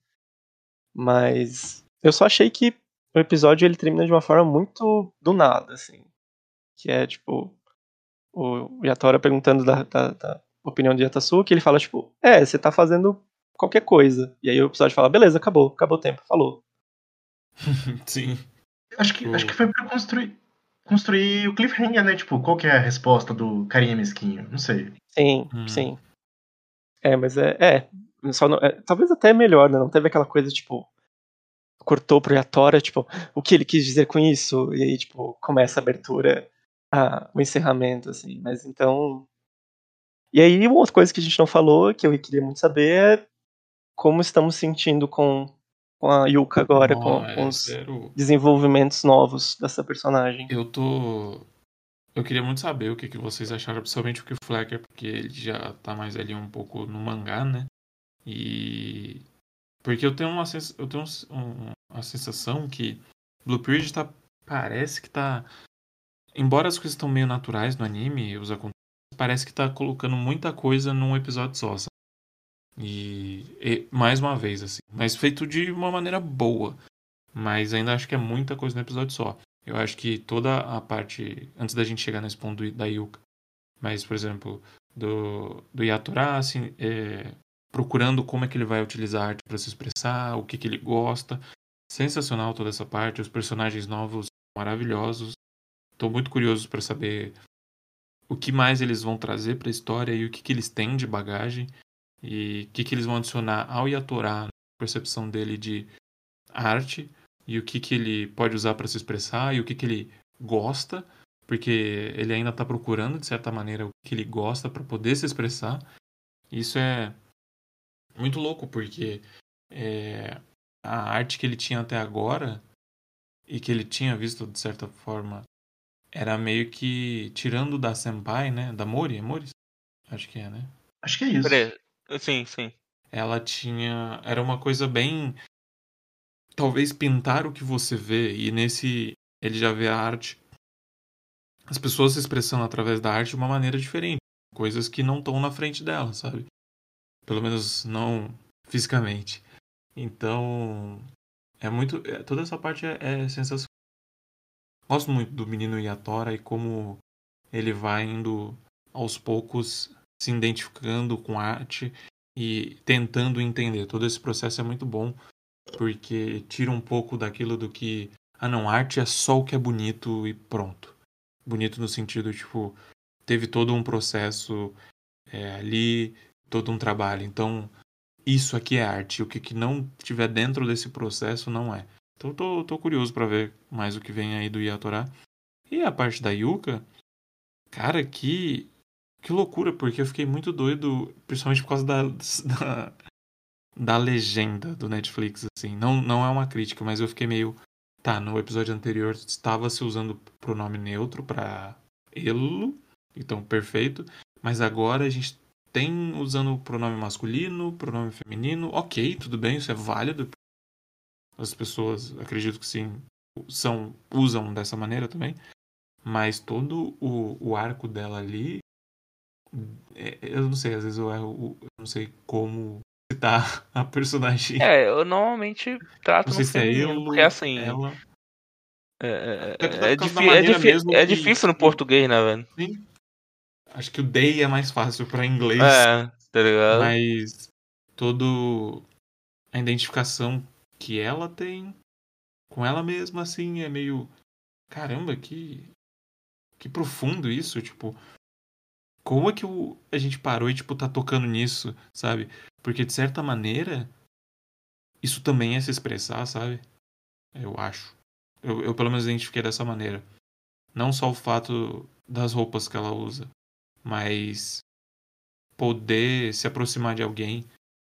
Mas eu só achei que o episódio ele termina de uma forma muito do nada, assim. Que é tipo, o Yatora perguntando da, da, da opinião de Yatasuki, ele fala, tipo, é, você tá fazendo qualquer coisa. E aí o episódio fala, beleza, acabou, acabou o tempo, falou. Sim. Acho que, acho que foi pra construir construir o cliffhanger, né? Tipo, qual que é a resposta do carinha mesquinho? Não sei. Sim, hum. sim. É, mas é. é, só não, é talvez até melhor, né? Não teve aquela coisa, tipo. Cortou pro Yatora, tipo, o que ele quis dizer com isso? E aí, tipo, começa a abertura, a, o encerramento, assim. Mas então. E aí, uma outra coisa que a gente não falou, que eu queria muito saber, é como estamos sentindo com com a Yuka agora, Não, com, é com os sério. desenvolvimentos novos dessa personagem. Eu tô. Eu queria muito saber o que, que vocês acharam, principalmente o que o Flecker, porque ele já tá mais ali um pouco no mangá, né? E. Porque eu tenho uma, sens... eu tenho um- um- uma sensação que Bluebeard tá. Parece que tá. Embora as coisas estão meio naturais no anime, os acontecimentos, parece que tá colocando muita coisa num episódio só, sabe? E, e mais uma vez, assim. Mas feito de uma maneira boa. Mas ainda acho que é muita coisa no episódio só. Eu acho que toda a parte. Antes da gente chegar nesse ponto da Yuka. Mas, por exemplo, do, do Yatora, assim, é, procurando como é que ele vai utilizar a arte para se expressar, o que, que ele gosta. Sensacional toda essa parte. Os personagens novos maravilhosos. Estou muito curioso para saber o que mais eles vão trazer para a história e o que, que eles têm de bagagem. E o que, que eles vão adicionar ao Yatora, na percepção dele de arte e o que, que ele pode usar para se expressar e o que, que ele gosta, porque ele ainda está procurando, de certa maneira, o que ele gosta para poder se expressar. Isso é muito louco, porque é, a arte que ele tinha até agora e que ele tinha visto, de certa forma, era meio que tirando da Senpai, né? Da Mori, é Mori? Acho que é, né? Acho que é isso. Peraí. Sim, sim. ela tinha. Era uma coisa bem. Talvez pintar o que você vê, e nesse. Ele já vê a arte. As pessoas se expressando através da arte de uma maneira diferente. Coisas que não estão na frente dela, sabe? Pelo menos não fisicamente. Então. É muito. é- toda essa parte é, é sensacional. Gosto muito do menino Yatora e como ele vai indo aos poucos se identificando com arte e tentando entender. Todo esse processo é muito bom porque tira um pouco daquilo do que ah não, arte é só o que é bonito e pronto. Bonito no sentido tipo teve todo um processo é, ali, todo um trabalho. Então isso aqui é arte. O que, que não tiver dentro desse processo não é. Então tô, tô curioso para ver mais o que vem aí do Yatora. E a parte da Yuka, cara, que que loucura, porque eu fiquei muito doido, principalmente por causa da, da, da legenda do Netflix, assim. Não, não é uma crítica, mas eu fiquei meio. Tá, no episódio anterior estava se usando pronome neutro pra ele, então perfeito. Mas agora a gente tem usando o pronome masculino, pronome feminino. Ok, tudo bem, isso é válido. As pessoas, acredito que sim, são, usam dessa maneira também. Mas todo o, o arco dela ali eu não sei, às vezes eu erro, eu não sei como citar a personagem. É, eu normalmente trato não sei no se é feminino, ele, porque assim, ela. é, é, é, é, maneira difí- mesmo é que- difícil no português, né, velho? Sim. Acho que o day é mais fácil pra inglês, É, tá ligado? mas todo a identificação que ela tem com ela mesma, assim, é meio. Caramba, que. Que profundo isso, tipo. Como é que o, a gente parou e, tipo, tá tocando nisso, sabe? Porque, de certa maneira, isso também é se expressar, sabe? Eu acho. Eu, eu pelo menos identifiquei dessa maneira. Não só o fato das roupas que ela usa, mas poder se aproximar de alguém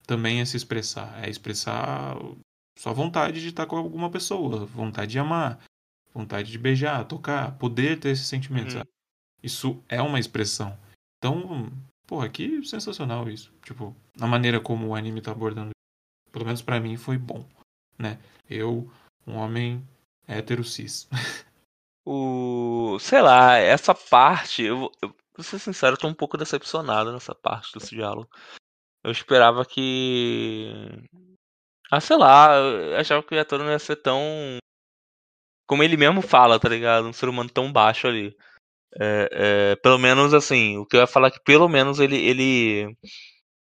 também é se expressar. É expressar sua vontade de estar com alguma pessoa, vontade de amar, vontade de beijar, tocar, poder ter esse sentimento, Uhum. sabe? Isso é uma expressão. Então, porra, que sensacional isso. Tipo, a maneira como o anime tá abordando, pelo menos pra mim, foi bom, né? Eu, um homem hétero cis. O. Sei lá, essa parte. Eu, eu ser sincero, eu tô um pouco decepcionado nessa parte desse diálogo. Eu esperava que. Ah, sei lá, eu achava que o Yatora não ia ser tão. Como ele mesmo fala, tá ligado? Um ser humano tão baixo ali. É, é, pelo menos assim, o que eu ia falar é que pelo menos ele. ele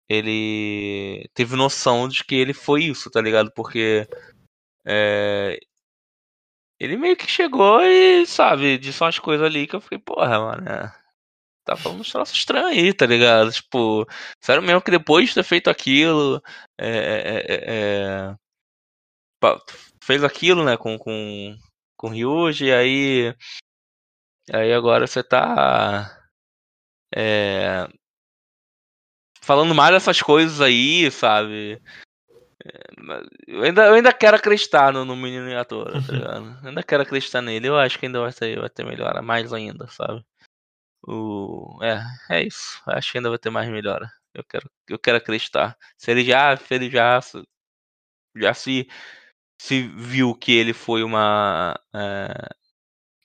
ele teve noção de que ele foi isso, tá ligado? Porque é, ele meio que chegou e, sabe, disse umas coisas ali que eu fiquei, porra, mano, é, tá falando uns troços estranhos aí, tá ligado? Tipo, sério mesmo que depois de ter feito aquilo, é, é, é, fez aquilo, né, com, com, com Ryuji, aí, aí agora você tá é, falando mais dessas coisas aí, sabe? mas Eu ainda, eu ainda quero acreditar no, no menino Yatora, tá ligado? Eu ainda quero acreditar nele. Eu acho que ainda vai ter, vai ter melhora, mais ainda, sabe? O, é, é isso. Acho que ainda vai ter mais melhora. Eu quero, eu quero acreditar. Se ele já, se ele já, já se, se viu que ele foi uma. é,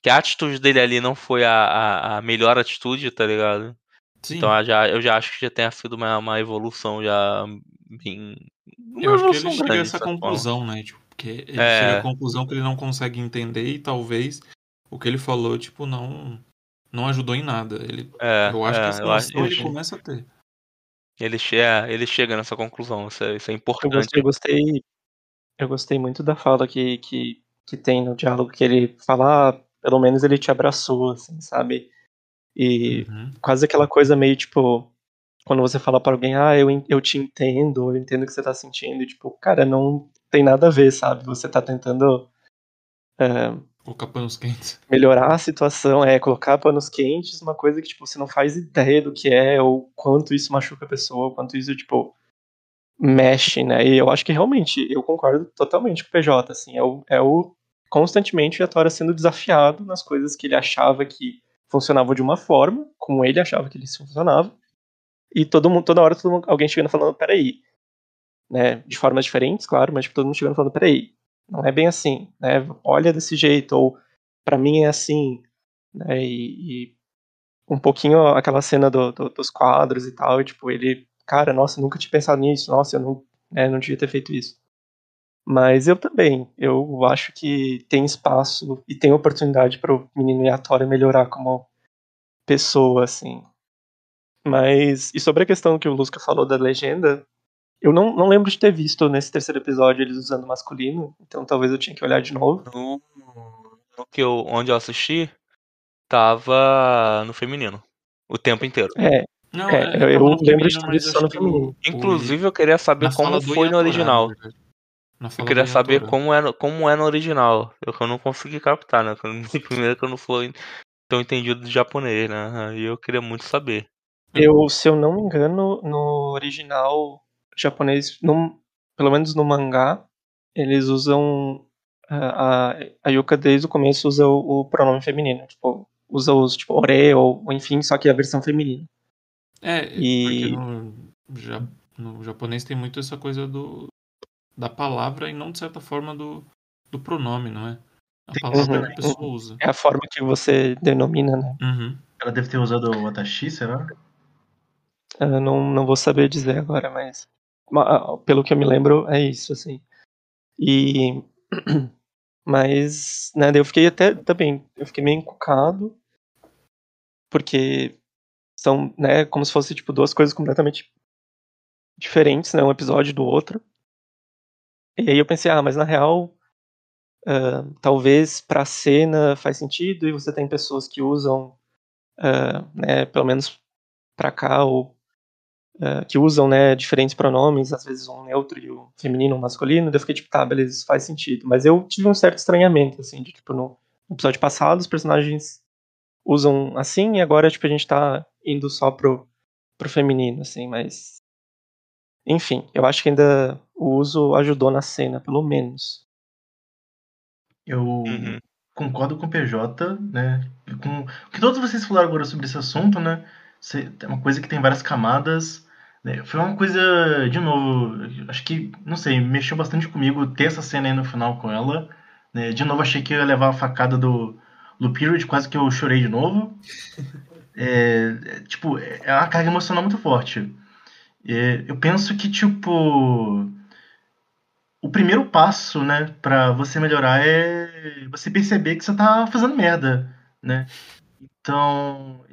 que a atitude dele ali não foi a, a, a melhor atitude, tá ligado? Sim, Então eu já, eu já acho que já tenha sido uma, uma evolução já bem. uma eu acho que ele chega a essa certa forma. conclusão, né? Tipo, porque ele É. chega à conclusão que ele não consegue entender e talvez o que ele falou, tipo, não não ajudou em nada. Ele, É, eu acho é, que essa eu acho- noção ele eu- começa a ter. Ele, che é, ele chega nessa conclusão, isso é, isso é Eu importante. gostei, eu gostei, eu gostei muito da fala que, que, que tem no diálogo, que ele fala, ah, pelo menos ele te abraçou, assim, sabe? E Uhum. quase aquela coisa meio tipo, quando você fala pra alguém, ah, eu, eu te entendo, eu entendo o que você tá sentindo, e, tipo, cara, não tem nada a ver, sabe? Você tá tentando é, Colocar panos quentes. melhorar a situação, é colocar panos quentes, uma coisa que, tipo, você não faz ideia do que é, ou quanto isso machuca a pessoa, quanto isso, tipo, mexe, né? E eu acho que realmente, eu concordo totalmente com o PJ, assim, é o, é o constantemente a Tora sendo desafiado nas coisas que ele achava que funcionavam de uma forma, como ele achava que eles funcionavam, e todo mundo, toda hora todo mundo, alguém chegando falando, peraí, né, de formas diferentes, claro, mas tipo, todo mundo chegando falando, peraí, não é bem assim, né, olha desse jeito, ou pra mim é assim, né, e, e um pouquinho aquela cena do- do- dos quadros e tal, e, tipo, ele, cara, nossa, nunca tinha pensado nisso, nossa, eu não, né, não devia ter feito isso. Mas eu também, eu acho que tem espaço e tem oportunidade para o menino Yatora melhorar como pessoa, assim. Mas, e sobre a questão que o Lusca falou da legenda, eu não, não lembro de ter visto nesse terceiro episódio eles usando masculino, então talvez eu tinha que olhar de novo. No, no que eu, onde eu assisti, tava no feminino. O tempo inteiro. É, Não, É, é, eu no lembro de ter visto só no que feminino. Inclusive, eu queria saber como foi no Yatora, original. Eu queria saber como é, no- como é no original. Eu, eu não consegui captar, né? Primeiro que eu não fui tão entendido de japonês, né? E eu queria muito saber. Eu, se eu não me engano, no original japonês, no, pelo menos no mangá, eles usam. A, a, a Yuka desde o começo usa o, o pronome feminino. Tipo, usa os tipo ore ou enfim, só que a versão feminina. É, E- porque no, no japonês tem muito essa coisa do da palavra e não, de certa forma, do, do pronome, não é? A palavra Uhum, que a pessoa usa. É a forma que você denomina, né? Uhum. Ela deve ter usado o Watashi, será? Eu não, não vou saber dizer agora, mas ma- pelo que eu me lembro, é isso, assim. E. Mas, né, eu fiquei até também, eu fiquei meio encucado, porque são, né, como se fosse, tipo, duas coisas completamente diferentes, né, um episódio do outro. E aí eu pensei, ah, mas na real, ah, talvez pra cena faz sentido, e você tem pessoas que usam, ah, né, pelo menos pra cá, ou eh, que usam né, diferentes pronomes, às vezes um neutro e o feminino, o masculino, daí eu fiquei tipo, tá, beleza, isso faz sentido. Mas eu tive um certo estranhamento, assim, de tipo, no episódio passado os personagens usam assim e agora tipo, a gente tá indo só pro, pro feminino, assim, mas. Enfim, eu acho que ainda o uso ajudou na cena, pelo menos. Eu Uhum. concordo com o PJ, né? Com o que todos vocês falaram agora sobre esse assunto, né? É uma coisa que tem várias camadas. né? Foi uma coisa, de novo, acho que, não sei, mexeu bastante comigo ter essa cena aí no final com ela. né? De novo, achei que ia levar a facada do, do Period, quase que eu chorei de novo. É, é, tipo, é uma carga emocional muito forte. É, eu penso que, tipo, o primeiro passo, né, pra você melhorar é você perceber que você tá fazendo merda, né? Então,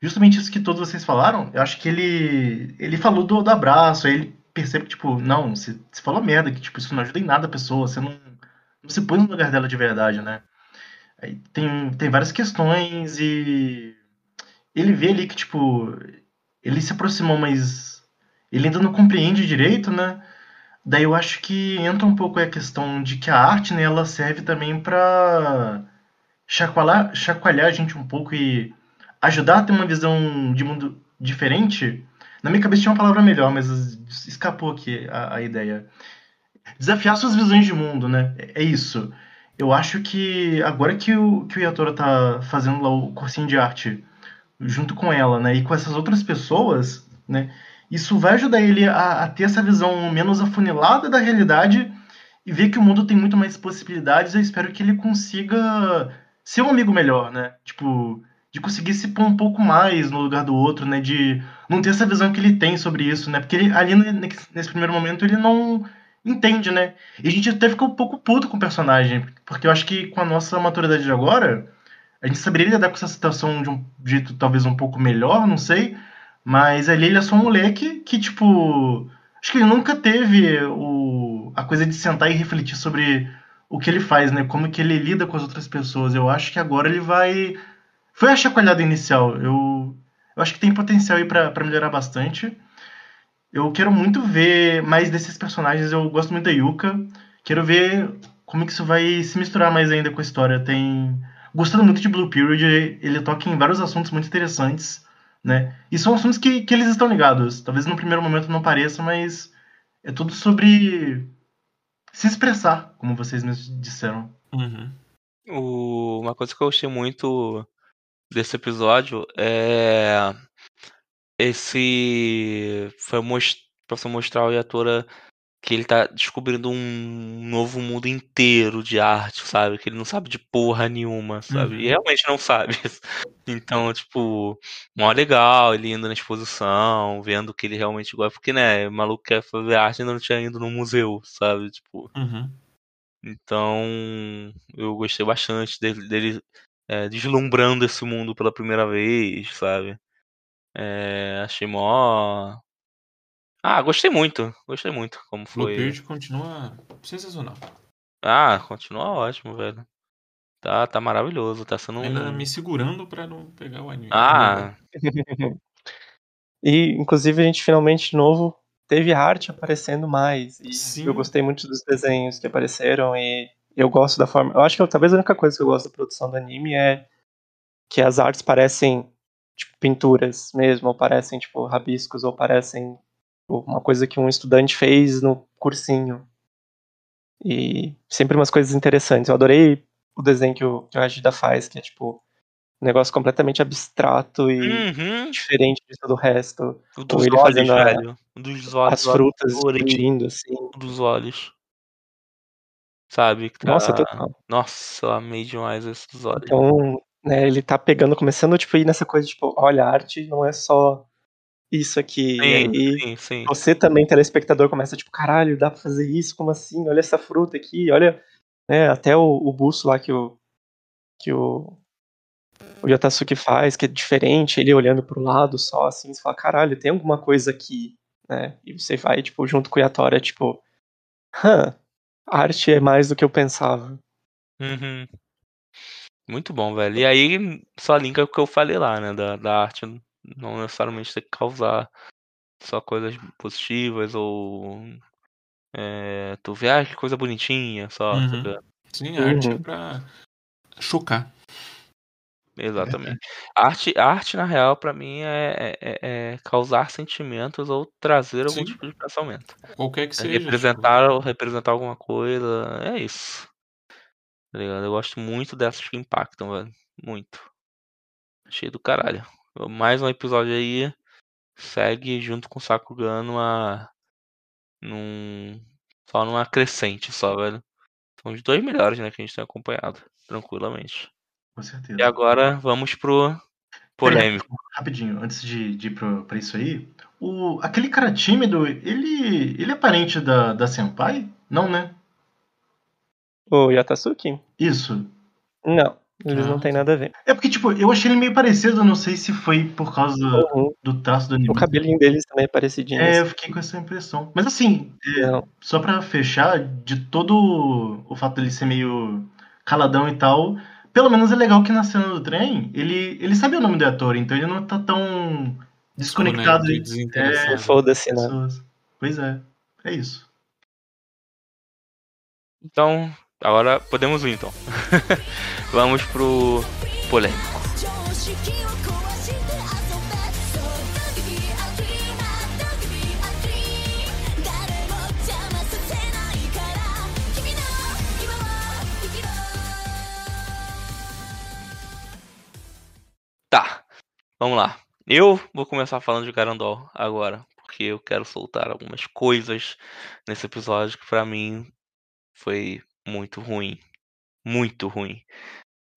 justamente isso que todos vocês falaram, eu acho que ele ele falou do, do abraço, aí ele percebe que, tipo, não, você, você falou merda, que, tipo, isso não ajuda em nada a pessoa, você não, não se põe no lugar dela de verdade, né? Aí tem, tem várias questões e ele vê ali que, tipo, ele se aproximou, mas ele ainda não compreende direito, né? Daí eu acho que entra um pouco a questão de que a arte, né, ela serve também pra chacoalhar, chacoalhar a gente um pouco e ajudar a ter uma visão de mundo diferente. Na minha cabeça tinha uma palavra melhor, mas escapou aqui a, a ideia. desafiar suas visões de mundo, né? É é isso. Eu acho que agora que o, que o Yatora tá fazendo lá o cursinho de arte junto com ela, né? E com essas outras pessoas, né? Isso vai ajudar ele a, a ter essa visão menos afunilada da realidade e ver que o mundo tem muito mais possibilidades. Eu espero que ele consiga ser um amigo melhor, né? Tipo, de conseguir se pôr um pouco mais no lugar do outro, né? De não ter essa visão que ele tem sobre isso, né? Porque ele, ali ne- nesse primeiro momento ele não entende, né? E a gente até fica um pouco puto com o personagem, porque eu acho que com a nossa maturidade de agora, a gente saberia lidar com essa situação de um jeito talvez um pouco melhor, não sei. Mas ali ele é só um moleque que, tipo. Acho que ele nunca teve o, a coisa de sentar e refletir sobre o que ele faz, né? Como que ele lida com as outras pessoas. Eu acho que agora ele vai. Foi a chacoalhada inicial. Eu, eu acho que tem potencial aí pra melhorar bastante. Eu quero muito ver mais desses personagens. Eu gosto muito da Yuka. Quero ver como que isso vai se misturar mais ainda com a história. Tem. Gostando muito de Blue Period, ele toca em vários assuntos muito interessantes, né? E são assuntos que, que eles estão ligados. Talvez no primeiro momento não pareça, mas é tudo sobre se expressar, como vocês mesmos disseram. Uhum. O- uma coisa que eu gostei muito desse episódio é esse foi mos- pra você mostrar ao Yatora que ele tá descobrindo um novo mundo inteiro de arte, sabe? Que ele não sabe de porra nenhuma, sabe? E Uhum. realmente não sabe. Então, tipo, mó legal ele indo na exposição, vendo o que ele realmente gosta, porque, né, o maluco quer fazer arte e ainda não tinha ido no museu, sabe? Tipo, Uhum. então, eu gostei bastante dele, dele, é, deslumbrando esse mundo pela primeira vez, sabe? É, achei mó. Ah, gostei muito, gostei muito como foi. Bluebeard continua sensacional. Ah, continua ótimo, velho. Tá, tá maravilhoso, tá sendo Ainda me segurando pra não pegar o anime. Ah, E, inclusive, a gente finalmente, de novo, teve arte aparecendo mais. E Sim. eu gostei muito dos desenhos que apareceram e eu gosto da forma. Eu acho que talvez a única coisa que eu gosto da produção do anime é que as artes parecem tipo pinturas mesmo, ou parecem tipo rabiscos, ou parecem uma coisa que um estudante fez no cursinho. E sempre umas coisas interessantes. Eu adorei o desenho que o, que o Agida faz, que é tipo um negócio completamente abstrato e uhum. diferente de todo o resto. O dos ele olhos, fazendo a- velho. O dos olhos. As frutas explodindo, assim. dos olhos. Sabe? Tá... Nossa, total. Nossa, eu amei demais esse dos olhos. Então, né, ele tá pegando, começando, tipo, a ir nessa coisa, tipo, olha, a arte não é só isso aqui. sim, e sim, sim. você também, telespectador, começa, tipo, caralho, dá pra fazer isso? Como assim? Olha essa fruta aqui, olha, né, até o, o buço lá que o, que o, o Yotasuki faz, que é diferente, ele olhando pro lado só, assim, você fala, caralho, tem alguma coisa aqui, né? E você vai, tipo, junto com o Yatora, tipo, hã, arte é mais do que eu pensava. Uhum. Muito bom, velho. E aí, só linka com o que eu falei lá, né? Da, da arte não necessariamente ter que causar só coisas positivas ou. É, tu vê, ah, que coisa bonitinha, só. tá Uhum. ligado? Sim, a arte é Uhum. pra chocar. Exatamente. A arte, arte, na real, pra mim, é, é- é causar sentimentos ou trazer algum Sim. tipo de pensamento. Qualquer que É seja. representar, ou representar alguma coisa. É isso. Tá ligado? Eu gosto muito dessas que impactam, velho. Muito. Achei do caralho. Mais um episódio aí. Segue junto com o Sakugan numa. num. Só numa crescente só, velho. São os dois melhores, né, que a gente tem acompanhado. Tranquilamente. Com certeza. E agora vamos pro polêmico. Rapidinho, antes de, de ir pro, pra isso aí, o, aquele cara tímido, ele, ele é parente da, da Senpai? Não, né? O Yatasuki? Isso. Não, eles Ah, não têm nada a ver. É porque, tipo, eu achei ele meio parecido, eu não sei se foi por causa Uhum. do traço do anime. O cabelinho deles também é parecidinho. É, eu assim. fiquei com essa impressão. Mas assim, é, só pra fechar, de todo o fato dele ser meio caladão e tal, pelo menos é legal que na cena do trem, ele, ele sabe o nome do ator, então ele não tá tão desconectado e desinteressado. é, Foda-se, né? pessoas. Pois é, é isso. Então, Agora podemos ir então. Vamos pro polêmico. Tá, vamos lá. Eu vou começar falando de Garandol agora, porque eu quero soltar algumas coisas nesse episódio que para mim foi muito ruim. Muito ruim.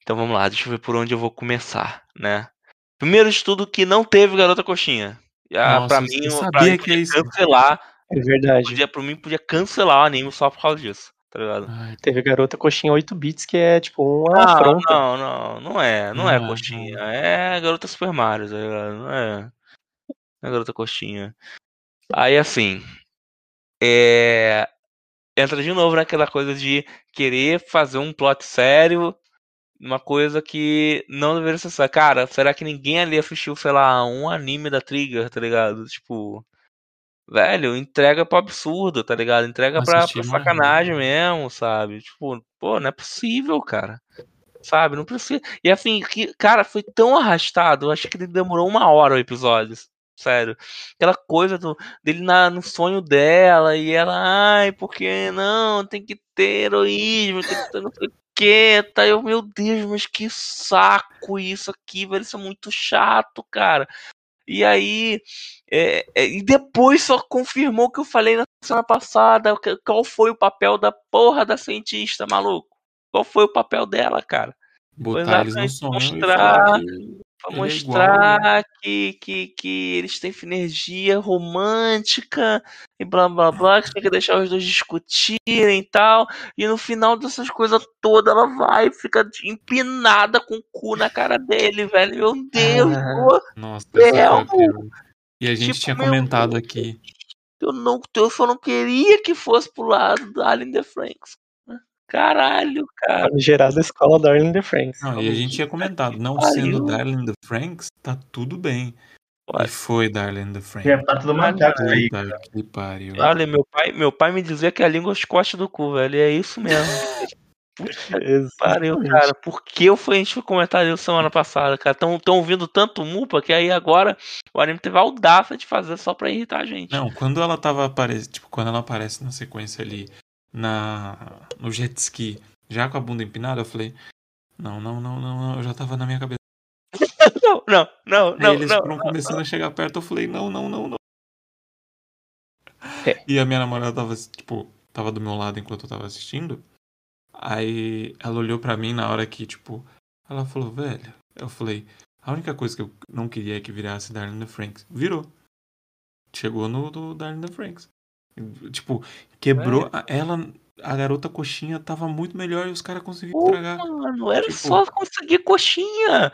Então vamos lá, deixa eu ver por onde eu vou começar, né? Primeiro de tudo que não teve Garota Coxinha. Pra eu mim, sabia pra mim que podia é isso. cancelar. É verdade. Podia, pra mim podia cancelar o anime só por causa disso, tá ligado? Ai, Teve Garota Coxinha 8 bits, que é tipo uma Não, afronta. não, não, não é, não é Não é, coxinha, é garota Super Mario, tá ligado? Não é, não é garota coxinha. Aí assim, é, entra de novo naquela coisa de querer fazer um plot sério, uma coisa que não deveria ser. Cara, será que ninguém ali assistiu, sei lá, um anime da Trigger, tá ligado? Tipo, velho, entrega pro absurdo, tá ligado? Entrega pra, pra mais sacanagem mesmo, sabe? Tipo, pô, não é possível, cara. Sabe? Não precisa. E assim, que, cara, foi tão arrastado. Eu achei que ele demorou uma hora o episódio. Sério. Aquela coisa do, dele na, no sonho dela e ela, ai, porque não? Tem que ter heroísmo, tem que ter não sei o que. Tá eu, meu Deus, mas que saco isso aqui, velho. Isso é muito chato, cara. E aí, é, é, e depois só confirmou o que eu falei na semana passada. Qual foi o papel da porra da cientista, maluco? Qual foi o papel dela, cara? botar eles no sonho mostrar- que Pra Ele é mostrar que, que, que eles têm energia romântica e blá blá blá, que tem que deixar os dois discutirem e tal. E no final dessas coisas todas, ela vai fica empinada com o cu na cara dele, velho. Meu Deus, Ah. Nossa, Meu! pior. E a gente Tipo, tinha meu comentado Deus. aqui. eu, não, eu só não queria que fosse pro lado da Alien the Franks. Caralho, cara. Gerada a escola Darling the Franks. Não, e a gente tinha comentado, não pariu. sendo Darling the Franks, tá tudo bem. Ué. E foi Darling the Franks. É pato do macaco aí. Puta que pariu. Olha, meu pai, meu pai me dizia que a língua escote do cu, velho. E é isso mesmo. Pariu, Exatamente. cara. Por que eu fui, a gente foi comentar isso semana passada, cara? Estão tão ouvindo tanto Mupa que aí agora o anime teve a audácia de fazer só pra irritar a gente. Não, quando ela tava aparecendo, tipo, quando ela aparece na sequência ali, na no jet ski, já com a bunda empinada, eu falei, não, não, não, não, não, eu já tava na minha cabeça. Não, não, não, Aí não, eles não. foram começando a chegar perto, eu falei, não, não, não, não. É. E a minha namorada tava, tipo, tava do meu lado enquanto eu tava assistindo. Aí ela olhou pra mim na hora que, tipo, ela falou, velho. Eu falei, a única coisa que eu não queria é que virasse Darling the Franks. Virou. Chegou no do Darling the Franks. Tipo, quebrou. a- Ela, a garota coxinha tava muito melhor e os caras conseguiram Pô, estragar. mano, era Tipo- só conseguir coxinha.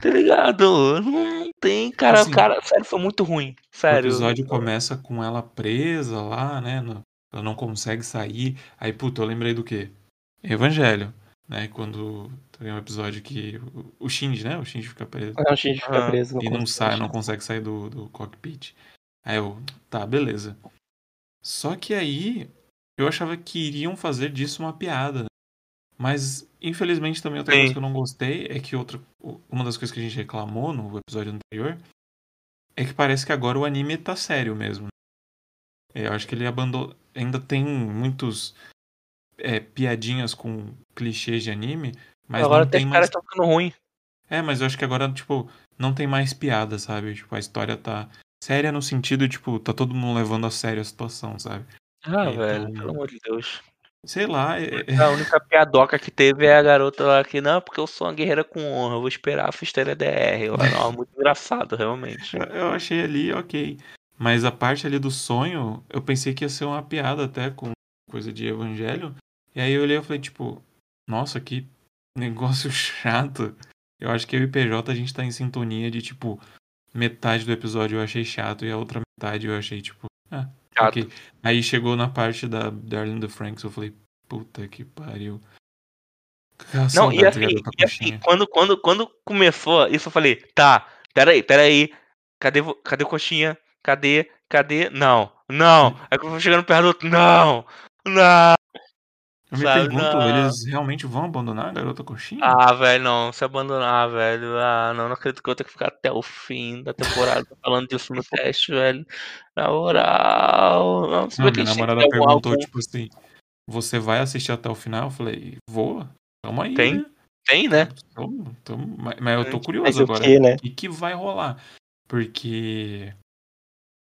Tá ligado? Não tem, cara. Assim, cara, sério, foi muito ruim. O Sério. episódio começa com ela presa lá, né? ela não consegue sair. Aí, puta, eu lembrei do quê? Evangelho. Né? Quando tem um episódio que o, o Shinji, né? O Shinji fica preso. Não, a gente fica Ah, preso. e não sai, não consegue sair do, do cockpit. Aí eu, tá, beleza. Só que aí eu achava que iriam fazer disso uma piada. né? Mas, infelizmente, também outra Sim. coisa que eu não gostei é que outra, uma das coisas que a gente reclamou no episódio anterior é que parece que agora o anime tá sério mesmo. É, Eu acho que ele abandonou. Ainda tem muitos é, piadinhas com clichês de anime, mas Agora não tem mais caras estão ficando ruim. é, mas eu acho que agora, tipo, não tem mais piada, sabe? Tipo, a história tá séria no sentido, tipo, tá todo mundo levando a sério a situação, sabe? Ah, Então- velho, pelo amor de Deus. Sei lá, é- é- A única piadoca que teve é a garota lá que, não, porque eu sou uma guerreira com honra, eu vou esperar a Fisteira DR. Lá, não, muito engraçado, realmente. eu- eu achei ali, ok. Mas a parte ali do sonho, eu pensei que ia ser uma piada até com coisa de evangelho. E aí eu olhei e falei, tipo, nossa, que negócio chato. Eu acho que eu e PJ a gente tá em sintonia de, tipo, metade do episódio eu achei chato e a outra metade eu achei, tipo, ah, Chato. ok. Aí chegou na parte da Darling the Franks, eu falei, puta que pariu. Aquela Não, saudade e assim, e assim, quando, quando, quando começou isso, eu falei, tá, peraí, peraí, cadê, cadê coxinha? Cadê? Cadê? Não, não. Aí eu fui chegando perto do outro, não, não. Eu me sabe, pergunto, não. eles realmente vão abandonar a garota coxinha? Ah, velho, não, se abandonar, velho. Ah, não, não acredito que eu tenho que ficar até o fim da temporada falando disso no teste, velho. Na moral. Não, se Não, minha namorada perguntou, tipo assim, você vai assistir até o final? Eu falei, vou, calma aí, Tem? né? Tem, né? Tô- mas mas eu tô Mas curioso o agora. que, né? O que, que vai rolar? Porque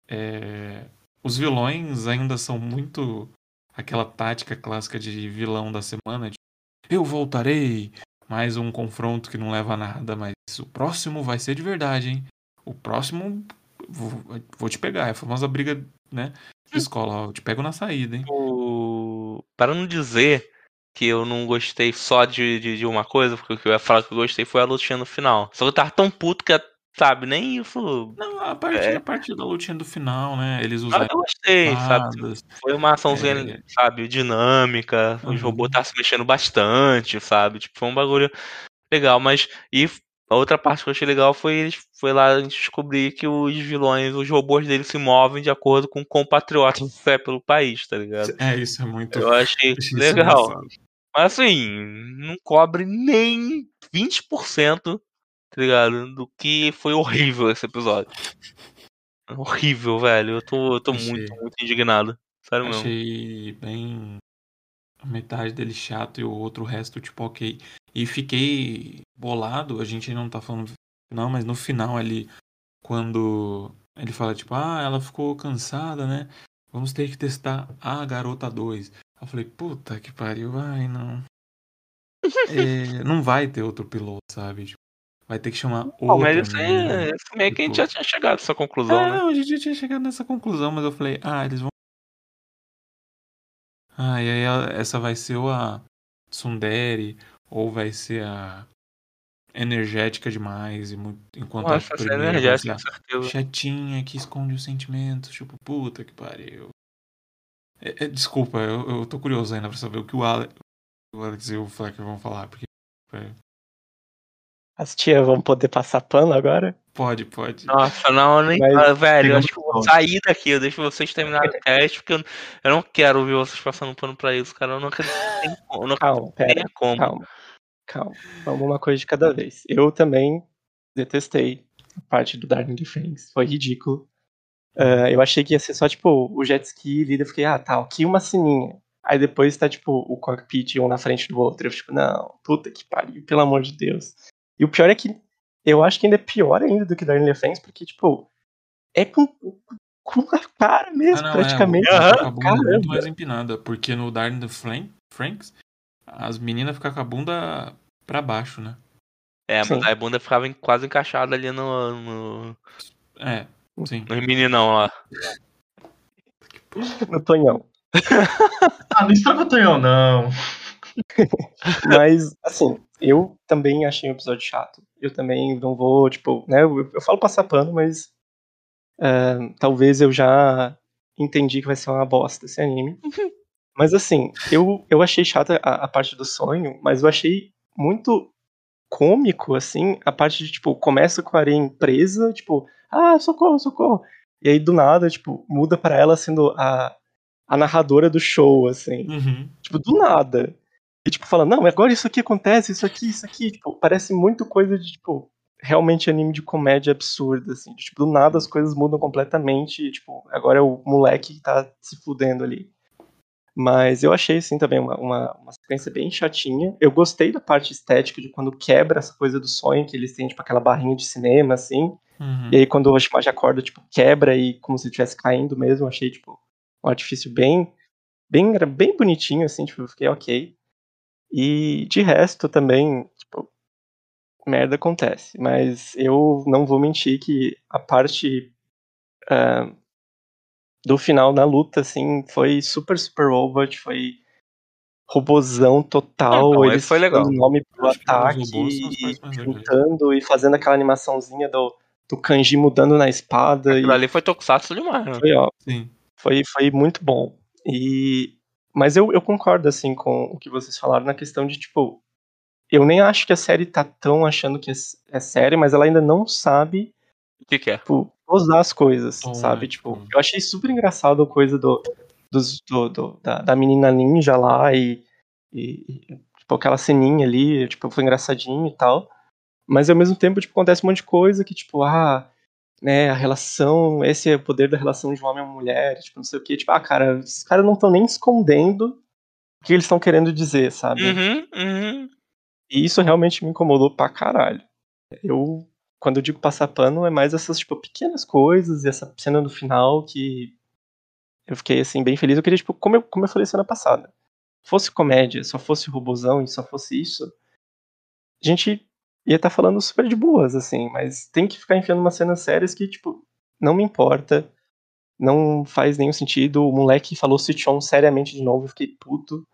é, os vilões ainda são muito aquela tática clássica de vilão da semana. De, eu voltarei, mais um confronto que não leva a nada, mas o próximo vai ser de verdade, hein? O próximo vou, vou te pegar. É a famosa briga, né? De escola, ó, eu te pego na saída, hein? O... Para não dizer que eu não gostei só de, de, de uma coisa, porque o que eu ia falar que eu gostei foi a lutinha no final. Só que eu tava tão puto que, sabe, nem isso. Não, a parte, É. a parte da lutinha do final, né? Eles Ah, usaram eu gostei, sabe? Foi uma açãozinha, É. sabe, dinâmica. Os Uhum. robôs estavam se mexendo bastante, sabe? Tipo, foi um bagulho legal, mas. E a outra parte que eu achei legal foi, foi lá a gente descobrir que os vilões, os robôs deles se movem de acordo com compatriotas de fé pelo país, tá ligado? É, isso é muito. Eu achei isso legal. Mas assim, não cobre nem 20%, tá ligado? Do que foi horrível esse episódio. Horrível, velho. Eu tô, eu tô Achei. muito, muito indignado. Sério mesmo. Achei bem. A metade dele chato e o outro resto, tipo, ok. E fiquei bolado, a gente não tá falando final, mas no final ali, quando ele fala, tipo, ah, ela ficou cansada, né? Vamos ter que testar a garota 2. Eu falei, puta que pariu, ai não. É, não vai ter outro piloto, sabe? Tipo, vai ter que chamar outro. Pô, mas menino. isso meio que a gente tipo- já tinha chegado a essa conclusão, É, né? não, a gente já tinha chegado nessa conclusão, mas eu falei, ah, eles vão. Ah, e aí essa vai ser ou a Tsundere, ou vai ser a energética demais, e muito, enquanto a Nossa, é primeira energética, ser com certeza. a chatinha que esconde os sentimentos, tipo, puta que pariu. É, é, desculpa, eu, eu tô curioso ainda pra saber o que o Alex, o Alex e o Flecker vão falar, porque. As tias vão poder passar pano agora? Pode, pode. Nossa, não, eu nem. Mas Ah, velho, eu acho que eu vou sair daqui. Eu deixo vocês terminarem o teste, porque eu, eu não quero ouvir vocês passando pano pra isso, cara. Eu não acredito que tem como. Eu não Calma, pera. como. Calma, calma. Vamos uma coisa de cada vez. Eu também detestei a parte do Darwin Defense. Foi ridículo. Ah, eu achei que ia ser só, tipo, o jet ski ali. Eu fiquei, ah, tá, aqui uma sininha. Aí depois tá, tipo, o cockpit um na frente do outro. Eu fico, não, puta que pariu, pelo amor de Deus. E o pior é que eu acho que ainda é pior ainda do que Darwin Defense, porque, tipo, é com, com a cara mesmo, Ah, não, praticamente. É, Aham, a bunda muito mais empinada, porque no Darn the Flan- Franks, as meninas ficam com a bunda pra baixo, né? É, Sim. a bunda ficava quase encaixada ali no. no, É, sim. no meninão lá. No Tonhão. Ah, não estraga o Tonhão, não. Mas, assim, eu também achei um episódio chato. Eu também não vou, tipo, né? Eu, eu falo passar pano, mas. é, talvez eu já entendi que vai ser uma bosta esse anime. Mas, assim, eu, eu achei chata a, a parte do sonho, mas eu achei muito cômico, assim, a parte de, tipo, começa com a areia presa, tipo, ah, socorro, socorro. E aí, do nada, tipo, muda pra ela sendo a, a narradora do show, assim. Uhum. Tipo, do nada. E, tipo, fala, não, agora isso aqui acontece, isso aqui, isso aqui. Tipo, parece muito coisa de, tipo, realmente anime de comédia absurda, assim. De, tipo, do nada as coisas mudam completamente. E, tipo, agora é o moleque que tá se fudendo ali. Mas eu achei, assim, também uma, uma, uma sequência bem chatinha. Eu gostei da parte estética de quando quebra essa coisa do sonho, que eles têm, tipo, aquela barrinha de cinema, assim. Uhum. E aí quando o Oshimaji acorda, tipo, quebra e como se estivesse caindo mesmo, achei, tipo, um artifício bem, bem, bem bonitinho, assim, tipo, eu fiquei ok. E de resto também, tipo, merda acontece. Mas eu não vou mentir que a parte ah, do final na luta, assim, foi super, super over, foi robozão total. Então, eles foi legal. nome pro Acho ataque robôs e juntando e fazendo aquela animaçãozinha do, do kanji mudando na espada. Aquilo E ali foi tokusatsu demais, né? foi, ó, Sim. foi, foi muito bom. E, mas eu, eu concordo, assim, com o que vocês falaram na questão de, tipo, eu nem acho que a série tá tão achando que é, é série, mas ela ainda não sabe, O que, que é? tipo, usar as coisas, Tom, sabe? Tipo, tipo- eu achei super engraçado a coisa do, dos, do, do- da, da menina ninja lá e, e, e, tipo, aquela ceninha ali, tipo, foi engraçadinho e tal. Mas ao mesmo tempo, tipo, acontece um monte de coisa que, tipo, ah, né, a relação, esse é o poder da relação de um homem e uma mulher, tipo, não sei o que, tipo, ah, cara, esses caras não estão nem escondendo o que eles estão querendo dizer, sabe? Uhum, uhum. E isso realmente me incomodou pra caralho. Eu, quando eu digo passar pano, é mais essas, tipo, pequenas coisas e essa cena do final que eu fiquei, assim, bem feliz. Eu queria, tipo, como eu, como eu falei semana passada, fosse comédia, só fosse robozão e só fosse isso, a gente ia estar falando super de boas, assim, mas tem que ficar enfiando umas cenas sérias que, tipo, não me importa, não faz nenhum sentido. O moleque falou Sichon seriamente de novo, eu fiquei puto.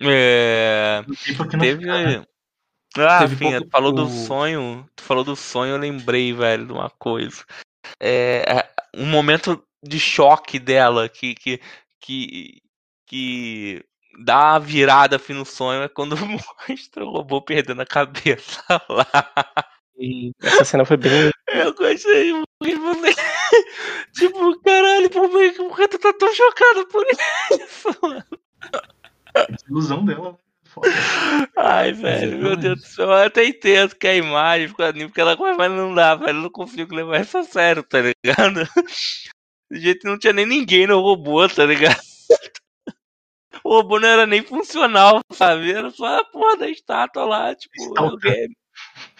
É. Teve. né? Ah, Teve Finha, pouco- tu falou do sonho. Tu falou do sonho, eu lembrei, velho, de uma coisa. É, é, um momento de choque dela que, que, que, que dá a virada assim, no sonho é quando mostra o robô perdendo a cabeça lá. E essa cena foi bem. Eu gostei muito. Você... tipo, caralho, por que tu tá tão chocado por isso? mano? Ilusão dela. né? Foda. Ai, velho, meu Deus do céu. Eu até entendo que a imagem fica ali, porque ela mas não dá, velho. Eu não consigo levar isso a sério, tá ligado? De jeito que não tinha nem ninguém no robô, tá ligado? O robô não era nem funcional, sabe? Era só a porra da estátua lá, tipo, Estátua. alguém.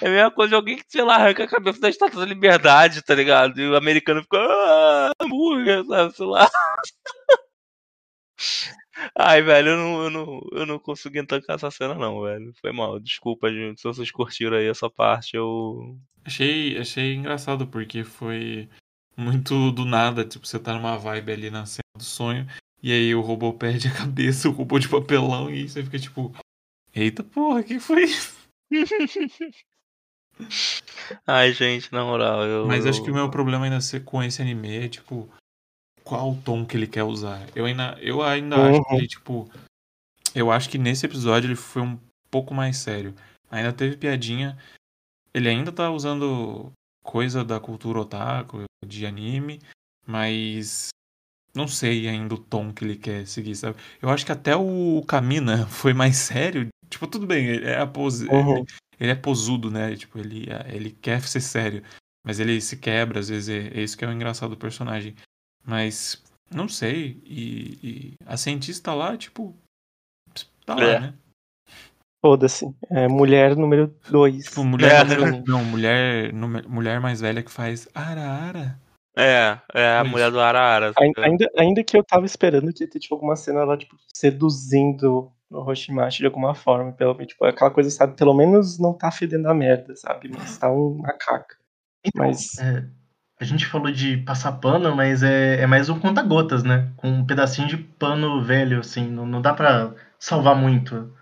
É a mesma coisa de alguém que, sei lá, arranca a cabeça da estátua da liberdade, tá ligado? E o americano fica, ah, hambúrguer, sabe? Sei lá. Ai, velho, eu não, eu não, eu não consegui tancar essa cena, não, velho. Foi mal. Desculpa, gente. Se vocês curtiram aí essa parte, eu. Achei, achei engraçado, porque foi muito do nada. Tipo, você tá numa vibe ali na cena do sonho, e aí o robô perde a cabeça, o robô de papelão, e você fica tipo. Eita porra, o que foi isso? Ai, gente, na moral, eu. Mas acho que o eu- meu problema ainda ser com esse anime é, tipo, qual o tom que ele quer usar. Eu ainda, eu ainda acho que Uhum. ele, tipo. Eu acho que nesse episódio ele foi um pouco mais sério. Ainda teve piadinha. Ele ainda tá usando coisa da cultura otaku, de anime, mas não sei ainda o tom que ele quer seguir, sabe? Eu acho que até o Kamina foi mais sério. Tipo, tudo bem, ele é pose, Uhum. ele é posudo, né? Tipo, ele, ele quer ser sério. Mas ele se quebra, às vezes é, é isso que é o engraçado do personagem. Mas, não sei. E, e a cientista lá, tipo. Tá lá, É. né? Foda-se. É mulher número 2. Tipo, mulher. É. número- Não, mulher, mulher mais velha que faz Ara-ara. É, é a Isso. mulher do Arara. ligado? Ainda, ainda que eu tava esperando que ia ter tipo, alguma cena lá, tipo, seduzindo o Roshimachi de alguma forma. Pelo, tipo, aquela coisa, sabe? Pelo menos não tá fedendo a merda, sabe? Mas tá um macaca. Então, Mas- é, a gente falou de passar pano, mas é, é mais um conta-gotas, né? Com um pedacinho de pano velho, assim. Não, não dá pra salvar muito.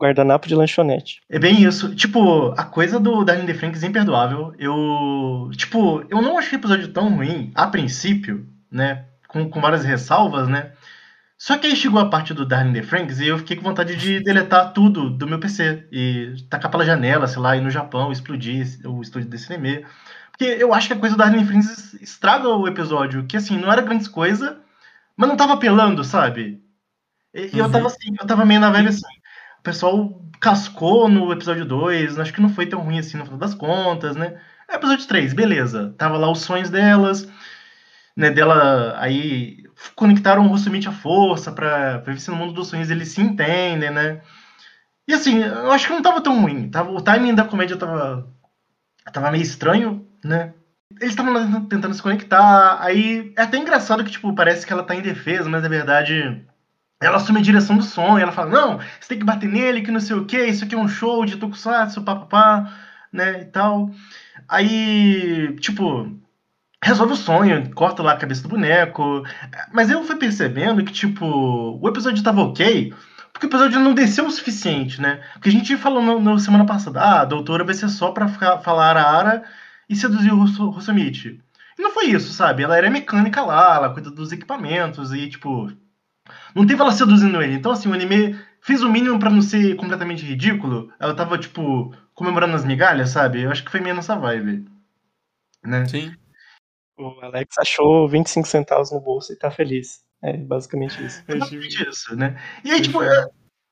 Guardanapo de lanchonete. É bem isso. Tipo, a coisa do Darren The Franks é imperdoável. Eu. Tipo, eu não achei o episódio tão ruim, a princípio, né? Com, com várias ressalvas, né? Só que aí chegou a parte do Darren The Franks e eu fiquei com vontade de deletar tudo do meu PC. E tacar pela janela, sei lá, ir no Japão, explodir o estúdio desse anime. Porque eu acho que a coisa do Darren The Franks estraga o episódio. Que assim, não era grande coisa, mas não tava apelando, sabe? E, e eu Uhum. tava assim, eu tava meio na vibe assim. O pessoal cascou no episódio 2, acho que não foi tão ruim assim no final das contas, né? É, episódio 3, beleza. Tava lá os sonhos delas, né? Dela aí conectaram o Rossumite à força pra, ver se no mundo dos sonhos eles se entendem, né? E assim, eu acho que não tava tão ruim. Tava, o timing da comédia tava, tava meio estranho, né? Eles estavam tentando se conectar. Aí é até engraçado que, tipo, parece que ela tá em defesa, mas na verdade ela assume a direção do som ela fala: Não, você tem que bater nele, que não sei o que, isso aqui é um show de tokusatsu, papapá, né, e tal. Aí, tipo, resolve o sonho, corta lá a cabeça do boneco. Mas eu fui percebendo que, tipo, o episódio tava ok, porque o episódio não desceu o suficiente, né? Porque a gente falou no semana passada: Ah, a doutora vai ser só pra ficar, falar ara e seduzir o Russomite. E não foi isso, sabe? Ela era mecânica lá, ela cuida dos equipamentos e, tipo. Não teve ela seduzindo ele. Então, assim, o anime fez o mínimo pra não ser completamente ridículo. Ela tava, tipo, comemorando as migalhas, sabe? Eu acho que foi meio nessa vibe. Né? Sim. O Alex achou 25 centavos no bolso e tá feliz. É basicamente isso. Exatamente isso, né? E aí, tipo, é-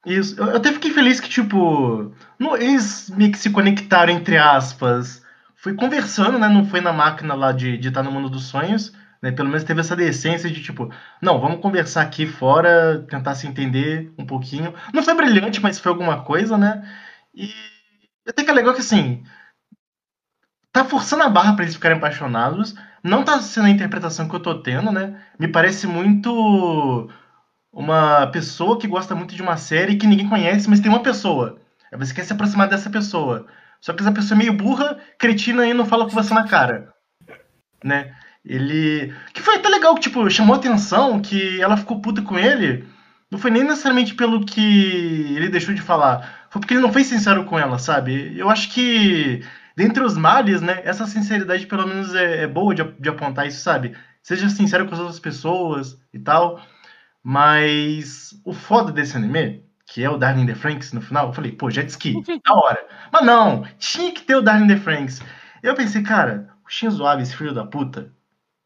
isso. Eu eu até fiquei feliz que, tipo, não, eles meio que se conectaram, entre aspas. Foi conversando, né? Não foi na máquina lá de estar no mundo dos sonhos. Né? Pelo menos teve essa decência de tipo, não, vamos conversar aqui fora, tentar se entender um pouquinho. Não foi brilhante, mas foi alguma coisa, né? E até que é legal que assim. Tá forçando a barra pra eles ficarem apaixonados. Não tá sendo a interpretação que eu tô tendo, né? Me parece muito uma pessoa que gosta muito de uma série que ninguém conhece, mas tem uma pessoa. Aí você quer se aproximar dessa pessoa. Só que essa pessoa é meio burra, cretina e não fala com você na cara. Né? Ele. Que foi até legal, que, tipo, chamou atenção que ela ficou puta com ele. Não foi nem necessariamente pelo que ele deixou de falar. Foi porque ele não foi sincero com ela, sabe? Eu acho que, dentre os males, né, essa sinceridade pelo menos é, é boa de, de apontar isso, sabe? Seja sincero com as outras pessoas e tal. Mas o foda desse anime, que é o Darling in the Franks no final, eu falei, pô, jet ski, da hora. Mas não, tinha que ter o Darling in the Franks. Eu pensei, cara, o Shinzo Abe, esse filho da puta,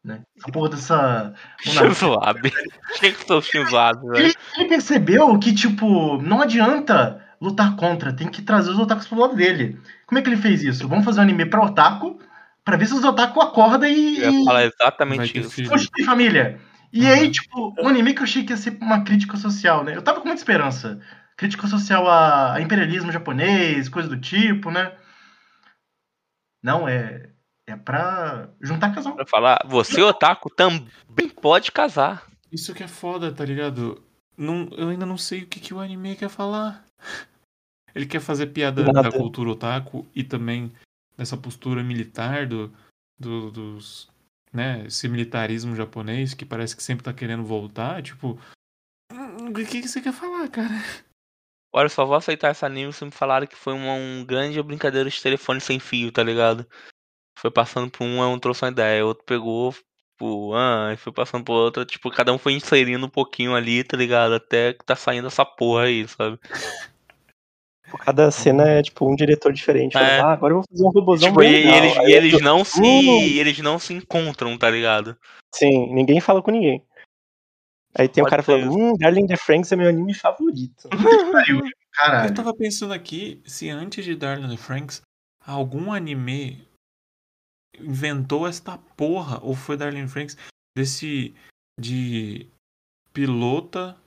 né? A porra dessa. Shinzo Abe. Shinzo velho. Ele, ele percebeu que, tipo, não adianta lutar contra, tem que trazer os otakus pro lado dele. Como é que ele fez isso? Vamos fazer um anime pra otaku, pra ver se os otaku acordam e. Eu ia falar exatamente ter isso. Poxa, família. E Uhum. aí, tipo, um anime que eu achei que ia ser uma crítica social, né? Eu tava com muita esperança. Crítica social a, a imperialismo japonês, coisa do tipo, né? Não, é. É pra juntar casal. Pra falar, você, otaku, também pode casar. Isso que é foda, tá ligado? Não, eu ainda não sei o que, que o anime quer falar. Ele quer fazer piada Nada. da cultura otaku e também dessa postura militar do, do- dos. né, esse militarismo japonês que parece que sempre tá querendo voltar. Tipo, hum, o que, que você quer falar, cara? Olha, só vou aceitar esse anime se me falaram que foi uma um grande brincadeira de telefone sem fio, tá ligado? Foi passando por um, um trouxe uma ideia, outro pegou, tipo, ah, e foi passando por outra, tipo, cada um foi inserindo um pouquinho ali, tá ligado? Até que tá saindo essa porra aí, sabe? Cada cena é tipo um diretor diferente. É. Fala, ah, agora eu vou fazer um robôzão Tipo, bem e legal. eles, Aí e eu eles tô, não se. "Hum." Eles não se encontram, tá ligado? Sim, ninguém fala com ninguém. Aí tem o Pode cara falando, hum, Darling in the Franks é meu anime favorito. Eu Caralho. tava pensando aqui se antes de Darling in the Franks, algum anime inventou esta porra, ou foi the Franks, desse de pilota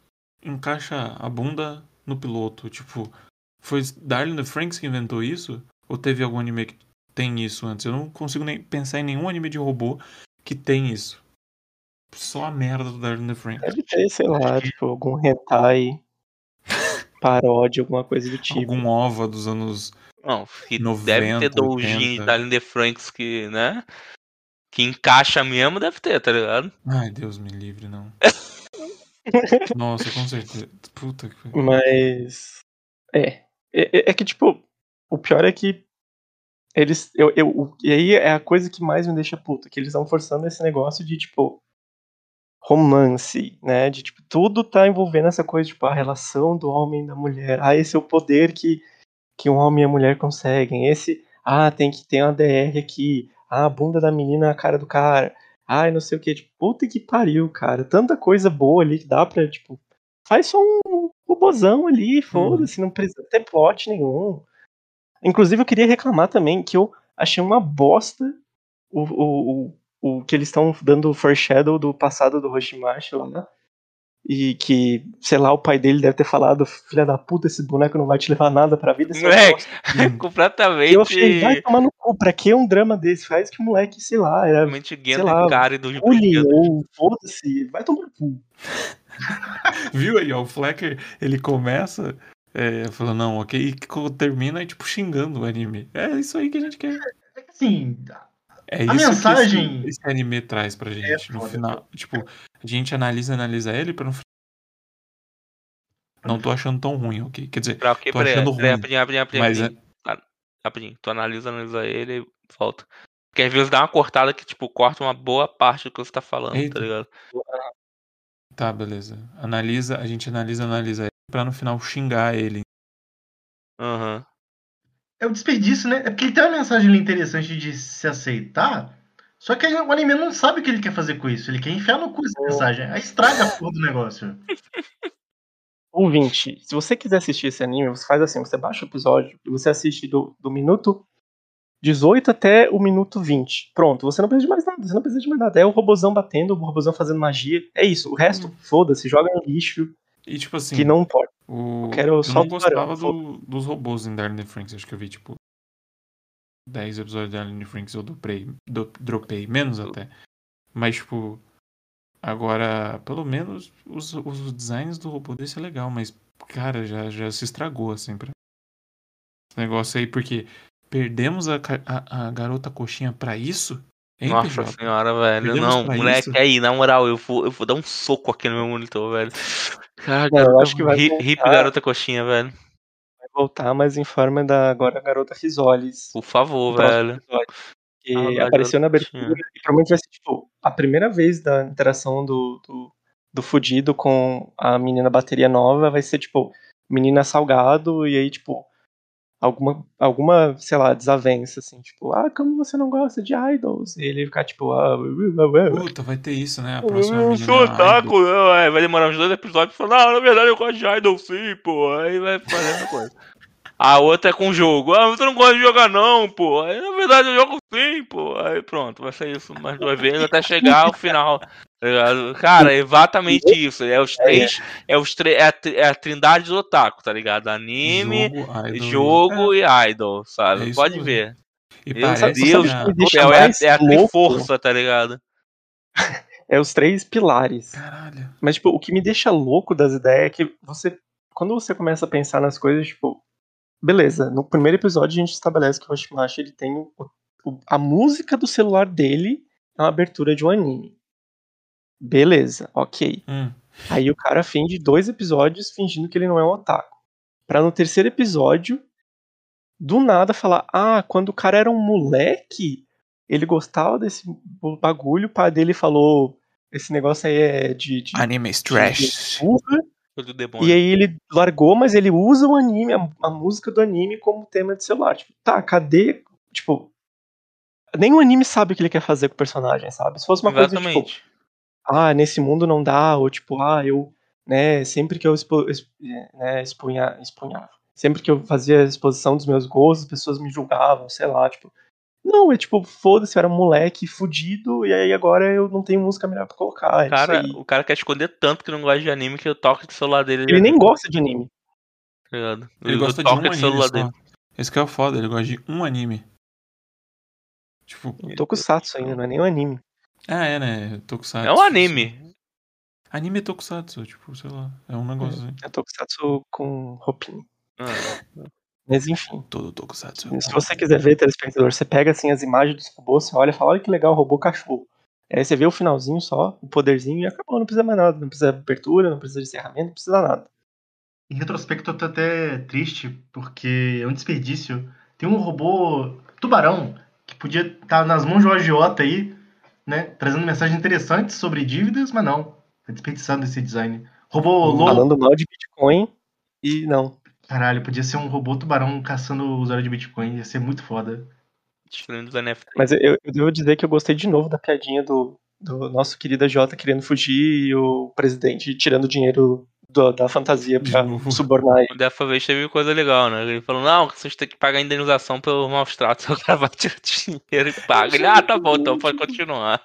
encaixa a bunda no piloto. Tipo, foi the Franks que inventou isso? Ou teve algum anime que tem isso antes? Eu não consigo nem pensar em nenhum anime de robô que tem isso. Só a merda do the Franks. Deve ter, sei lá, tipo, algum hentai, paródia, alguma coisa do tipo. Algum OVA dos anos Não, que 90, deve ter doujin 80. da Linda Franks que, né? Que encaixa mesmo, deve ter, tá ligado? Ai, Deus me livre, não. Nossa, com certeza. Puta que. Mas. É. É, é que, tipo, o pior é que. Eles. Eu, eu, e aí é a coisa que mais me deixa puto, que eles estão forçando esse negócio de, tipo. Romance, né? De tipo, tudo tá envolvendo essa coisa, tipo, a relação do homem e da mulher. Ah, esse é o poder que, que um homem e a mulher conseguem. Esse, ah, tem que ter uma DR aqui. Ah, a bunda da menina é a cara do cara. Ai, não sei o que. Tipo, puta que pariu, cara. Tanta coisa boa ali que dá pra, tipo. Faz só um robozão ali, foda-se, não precisa ter plot nenhum. Inclusive, eu queria reclamar também que eu achei uma bosta o, o, o, o que eles estão dando foreshadow do passado do Roshimashi lá. E que, sei lá, o pai dele deve ter falado: Filha da puta, esse boneco não vai te levar nada pra vida. seu Moleque, bosta." Hum. completamente. E eu achei, vai tomar no cu, pra que um drama desse? Faz que o moleque, sei lá, era Realmente sei lá, Gendo cara dos bullying brinquedos. ou foda-se, vai tomar no cu. Viu aí, ó, o Flecker, ele começa é, falando, não, ok, e que termina tipo xingando o anime. É isso aí que a gente quer. É que, Assim, É A isso mensagem- que esse, esse anime traz pra gente. no foda. final, tipo, a gente analisa, analisa ele pra no final. Não tô achando tão ruim, ok? Quer dizer, Pra? Tô achando ruim. rapidinho, rapidinho, rapidinho. mas é, rapidinho. Tu analisa, analisa ele e volta. Porque às vezes dá uma cortada que, tipo, corta uma boa parte do que você tá falando, Eita. tá ligado? tá, beleza. Analisa, a gente analisa, analisa ele pra no final xingar ele. Aham. É o desperdício, né? É porque ele tem uma mensagem interessante de se aceitar, só que o anime não sabe o que ele quer fazer com isso. Ele quer enfiar no cu essa mensagem. Aí estraga a porra do negócio. Ouvinte, se você quiser assistir esse anime, você faz assim, você baixa o episódio e você assiste do, do minuto 18 até o minuto 20. Pronto, você não precisa de mais nada, você não precisa de mais nada. É o robozão batendo, o robozão fazendo magia. É isso. O resto, foda-se, joga no lixo, E tipo assim, que não importa. o... eu quero eu só não gostava do- dos robôs em Darling the Franks. Acho que eu vi, tipo, 10 episódios de Darling the Franks eu dropei, do- dropei, menos até. Mas, tipo, agora, pelo menos, os, os designs do robô desse é legal, mas, cara, já, já se estragou, assim, pra... esse negócio aí, porque perdemos a, a, a garota coxinha pra isso? Hein, Nossa PJ? senhora, velho. Perdemos Não, moleque, isso? aí, na moral, eu vou, eu vou dar um soco aqui no meu monitor, velho. Cara, Não, eu acho que vai voltar. hip garota coxinha, velho. Vai voltar, mas em forma da agora garota Risoles. Por favor, velho. Que Ah, apareceu na abertura e provavelmente vai ser, tipo, a primeira vez da interação do, do, do Fudido com a menina bateria nova vai ser, tipo, menina salgado e aí, tipo, alguma, alguma, sei lá, desavença, assim, tipo, ah, como você não gosta de idols? E ele ficar, tipo, ah. Puta, vai ter isso, né? A Eu próxima sou idol. otaku, é, vai demorar uns dois episódios falar, não, na verdade eu gosto de Idol sim, pô. Aí vai essa coisa. A outra é com jogo. Ah, você não gosta de jogar não, pô. Aí na verdade eu jogo sim, pô. Aí pronto, vai ser isso mais duas vezes até chegar ao final. tá ligado? Cara, é exatamente isso. É os três. É, os três. É, a, tri- é a trindade do otaku, tá ligado? Anime, jogo, idol, jogo e idol, É sabe? isso Pode ver. E Meu parece Deus, que é, é a louco. triforça, tá ligado? É os três pilares. Caralho. Mas, tipo, o que me deixa louco das ideias é que você. Quando você começa a pensar nas coisas, tipo. Beleza, no primeiro episódio a gente estabelece que o Hoshimashi ele tem o, o- a música do celular dele é uma abertura de um anime. Beleza, ok. Hum. Aí o cara finge dois episódios fingindo que ele não é um otaku. Pra no terceiro episódio, do nada falar: Ah, quando o cara era um moleque, ele gostava desse bagulho, o pai dele falou: Esse negócio aí é de. de Anime de trash. burra", Coisa do demônio. E aí ele largou, mas ele usa o anime, a, a música do anime como tema de celular. Tipo, tá, cadê? Tipo. Nem o anime sabe o que ele quer fazer com o personagem, sabe? Se fosse uma coisa tipo, Exatamente. ah, nesse mundo não dá, ou tipo, ah, eu, né, sempre que eu expo, exp- né, expunha, expunhava, sempre que eu fazia a exposição dos meus gostos, as pessoas me julgavam, sei lá, tipo, não, é tipo, foda-se, eu era um moleque fudido, e aí agora eu não tenho música melhor pra colocar, é O cara, isso aí. o cara quer esconder tanto que não gosta de anime que o toque de celular dele. Ele nem gosta de anime. Tá ligado? Ele gosta de um anime celular só. dele. Esse que é o foda, ele gosta de um anime. Tipo, Tokusatsu ainda, não é nem um anime. ah, é, né? Tokusatsu. É um anime. Anime é Tokusatsu, tipo, sei lá. É um negócio assim. É Tokusatsu com roupinha. Ah, Mas enfim, Todo Tokusatsu. se você quiser ver, telespectador, você pega assim as imagens dos robôs, você olha e fala, olha que legal, robô cachorro. Aí você vê o finalzinho só, o poderzinho e acabou, não precisa mais nada. Não precisa de abertura, não precisa de encerramento, não precisa nada. Em retrospecto, eu tô até triste, porque é um desperdício. Tem um robô tubarão que podia estar nas mãos de um agiota aí, né? Trazendo mensagens interessantes sobre dívidas, mas não. Tá desperdiçando esse design. Robô louco. Falando mal de Bitcoin e não. Caralho, podia ser um robô tubarão caçando usuário de Bitcoin. Ia ser muito foda. destruindo os NFT. Mas eu, eu devo dizer que eu gostei de novo da piadinha do, do nosso querido Jota querendo fugir e o presidente tirando dinheiro do- da fantasia pra subornar ele. Dessa vez teve coisa legal, né? Ele falou, não, vocês têm que pagar indenização pelo maus tratos. O cara vai tirar dinheiro e paga. Ele, ah, tá bom, então pode continuar.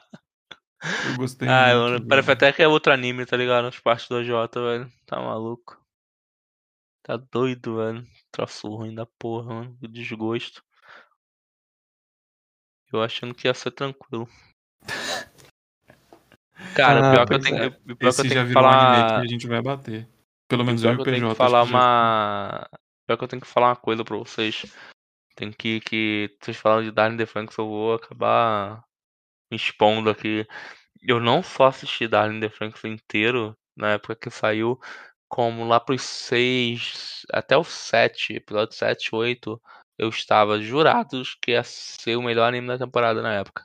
Eu gostei. Ah, muito, mano, parece até que é outro anime, tá ligado? As partes do Jota, velho. Tá maluco. Tá doido, velho. Troço ruim da porra, mano. Que desgosto. Eu achando que ia ser tranquilo. Cara, Ah, pior que eu tenho, é. pior que eu tenho que virou um falar. que a gente vai bater. Pelo menos Pior o eu tenho que falar que já- uma. Pior que eu tenho que falar uma coisa pra vocês. Tem que. que vocês falaram de Darling the Franks, eu vou acabar me expondo aqui. Eu não só assisti Darling the Franks inteiro na época que saiu, como lá pros seis. Até o sete, episódio 7, 8, eu estava jurados que ia ser o melhor anime da temporada na época.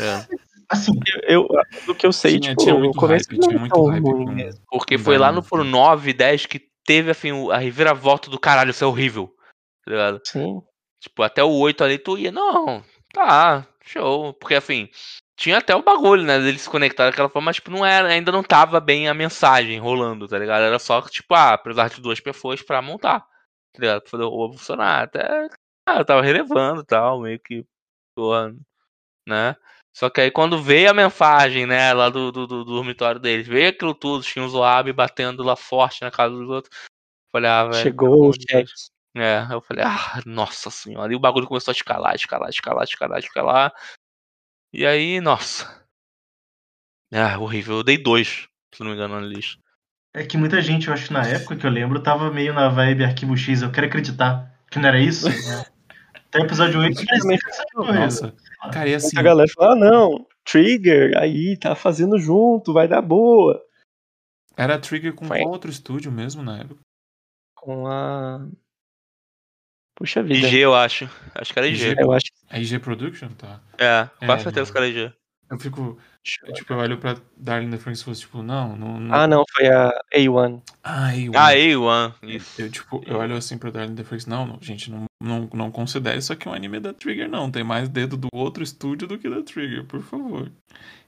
É. Assim, Eu, do que eu sei, Tinha- tipo, tinha muito começo hype, tinha é muito hype com-. Porque foi lá no pro Franxx. 9, 10 que teve assim, a reviravolta do caralho, isso é horrível. Tá ligado? Sim. Tipo, até o 8 ali tu ia, não, tá, show. Porque assim, tinha até o bagulho, né? Deles se conectar daquela forma, mas tipo, não era, ainda não tava bem a mensagem rolando, tá ligado? Era só, tipo, ah, precisar de duas pessoas pra montar. Tá ligado? Pra fazer o robô funcionar. Até Ah, eu tava relevando e tal, meio que. Porra, né? Só que aí quando veio a mensagem, né, lá do, do, do dormitório deles, veio aquilo tudo, tinha um Zoab batendo lá forte na casa dos outros. Falei, ah, velho. Chegou o cheque. Deus. É, eu falei, ah, nossa senhora. E o bagulho começou a escalar, escalar, escalar, escalar, escalar. E aí, nossa. Ah, horrível. Eu dei dois, se não me engano, na lista. É que muita gente, eu acho que na época que eu lembro, tava meio na vibe Arquivo X. Eu quero acreditar que não era isso. né? Até o episódio 8 parecia essa coisa. Nossa. Cara, e assim, A galera fala, ah, não, Trigger, aí, tá fazendo junto, vai dar boa. era Trigger com Foi. qual outro estúdio mesmo na época? Com a... Puxa vida. IG, eu acho. Acho que era IG. IG. Eu acho. A IG Production? Tá. É, É, quase certeza que era IG. Eu fico. eu, tipo, eu olho pra Darling the Franxx e fosse tipo, não, não. não... Ah, não, foi a A1. Ah, aí, Ah, A1, isso. Eu, tipo, eu olho assim pro Darling the Franxx, não, não, gente, não, não, não considere isso aqui um anime da Trigger, não. Tem mais dedo do outro estúdio do que da Trigger, por favor.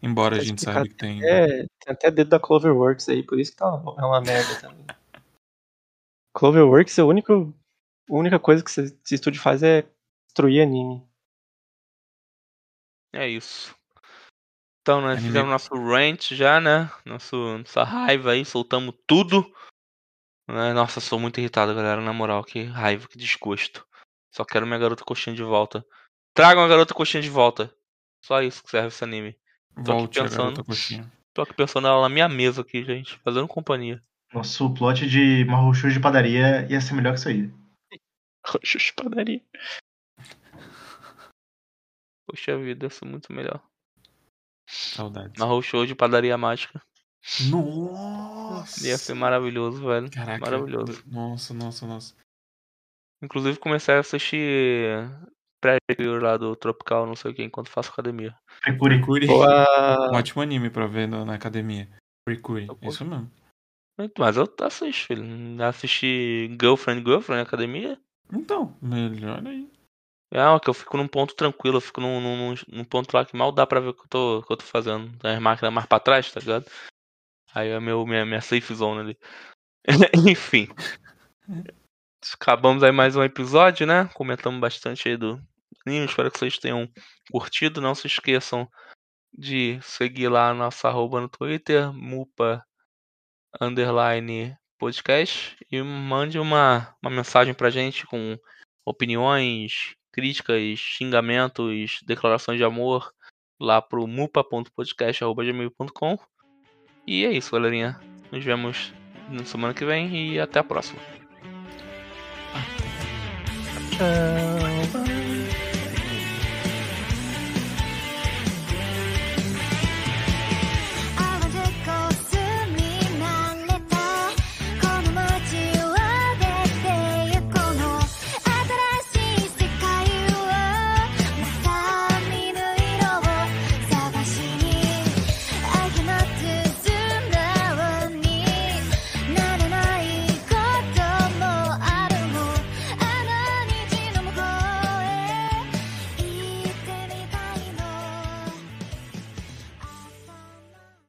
Embora a gente saiba que tem. É, tem até dedo da Cloverworks aí, por isso que tá uma, é uma merda também. Cloverworks, é o único, a única coisa que esse, estúdio faz é destruir anime. É isso. Então, nós Anime. fizemos nosso rant já, né? Nosso, nossa raiva aí, soltamos tudo. Né? Nossa, sou muito irritado, galera. Na moral, que raiva, que desgosto. Só quero minha garota coxinha de volta. Tragam a garota coxinha de volta. Só isso que serve esse anime. tô aqui Volte a pensando. Tô aqui pensando ela na minha mesa aqui, gente. Fazendo companhia. Nosso plot de marrochu de padaria ia ser melhor que isso aí. Roxo padaria. Poxa vida, eu sou muito melhor. Saudades. Narrou show de padaria mágica. Nossa! Ia ser maravilhoso, velho. Caraca. Maravilhoso. Nossa, nossa, nossa. Inclusive comecei a assistir pré-review lá do Tropical, não sei o que, enquanto faço academia. Precure. Boa. Um ótimo anime pra ver na, academia. Precure. Eu Isso mesmo. Mas eu assisto, filho. Assisti Girlfriend Girlfriend na academia. Então, melhor aí. É que eu fico num ponto tranquilo, eu fico num, num, num ponto lá que mal dá pra ver o que eu tô, que eu tô fazendo. Tem as máquinas mais pra trás, tá ligado? Aí é meu, minha, minha safe zone ali. Enfim. Acabamos aí mais um episódio, né? Comentamos bastante aí do anime. Espero que vocês tenham curtido. Não se esqueçam de seguir lá a nossa arroba no Twitter, mupa underline podcast e mande uma, uma mensagem pra gente com opiniões, críticas, xingamentos, declarações de amor lá pro mupa.podcast.gmail.com E é isso, galerinha. Nos vemos na semana que vem e até a próxima. Tchau.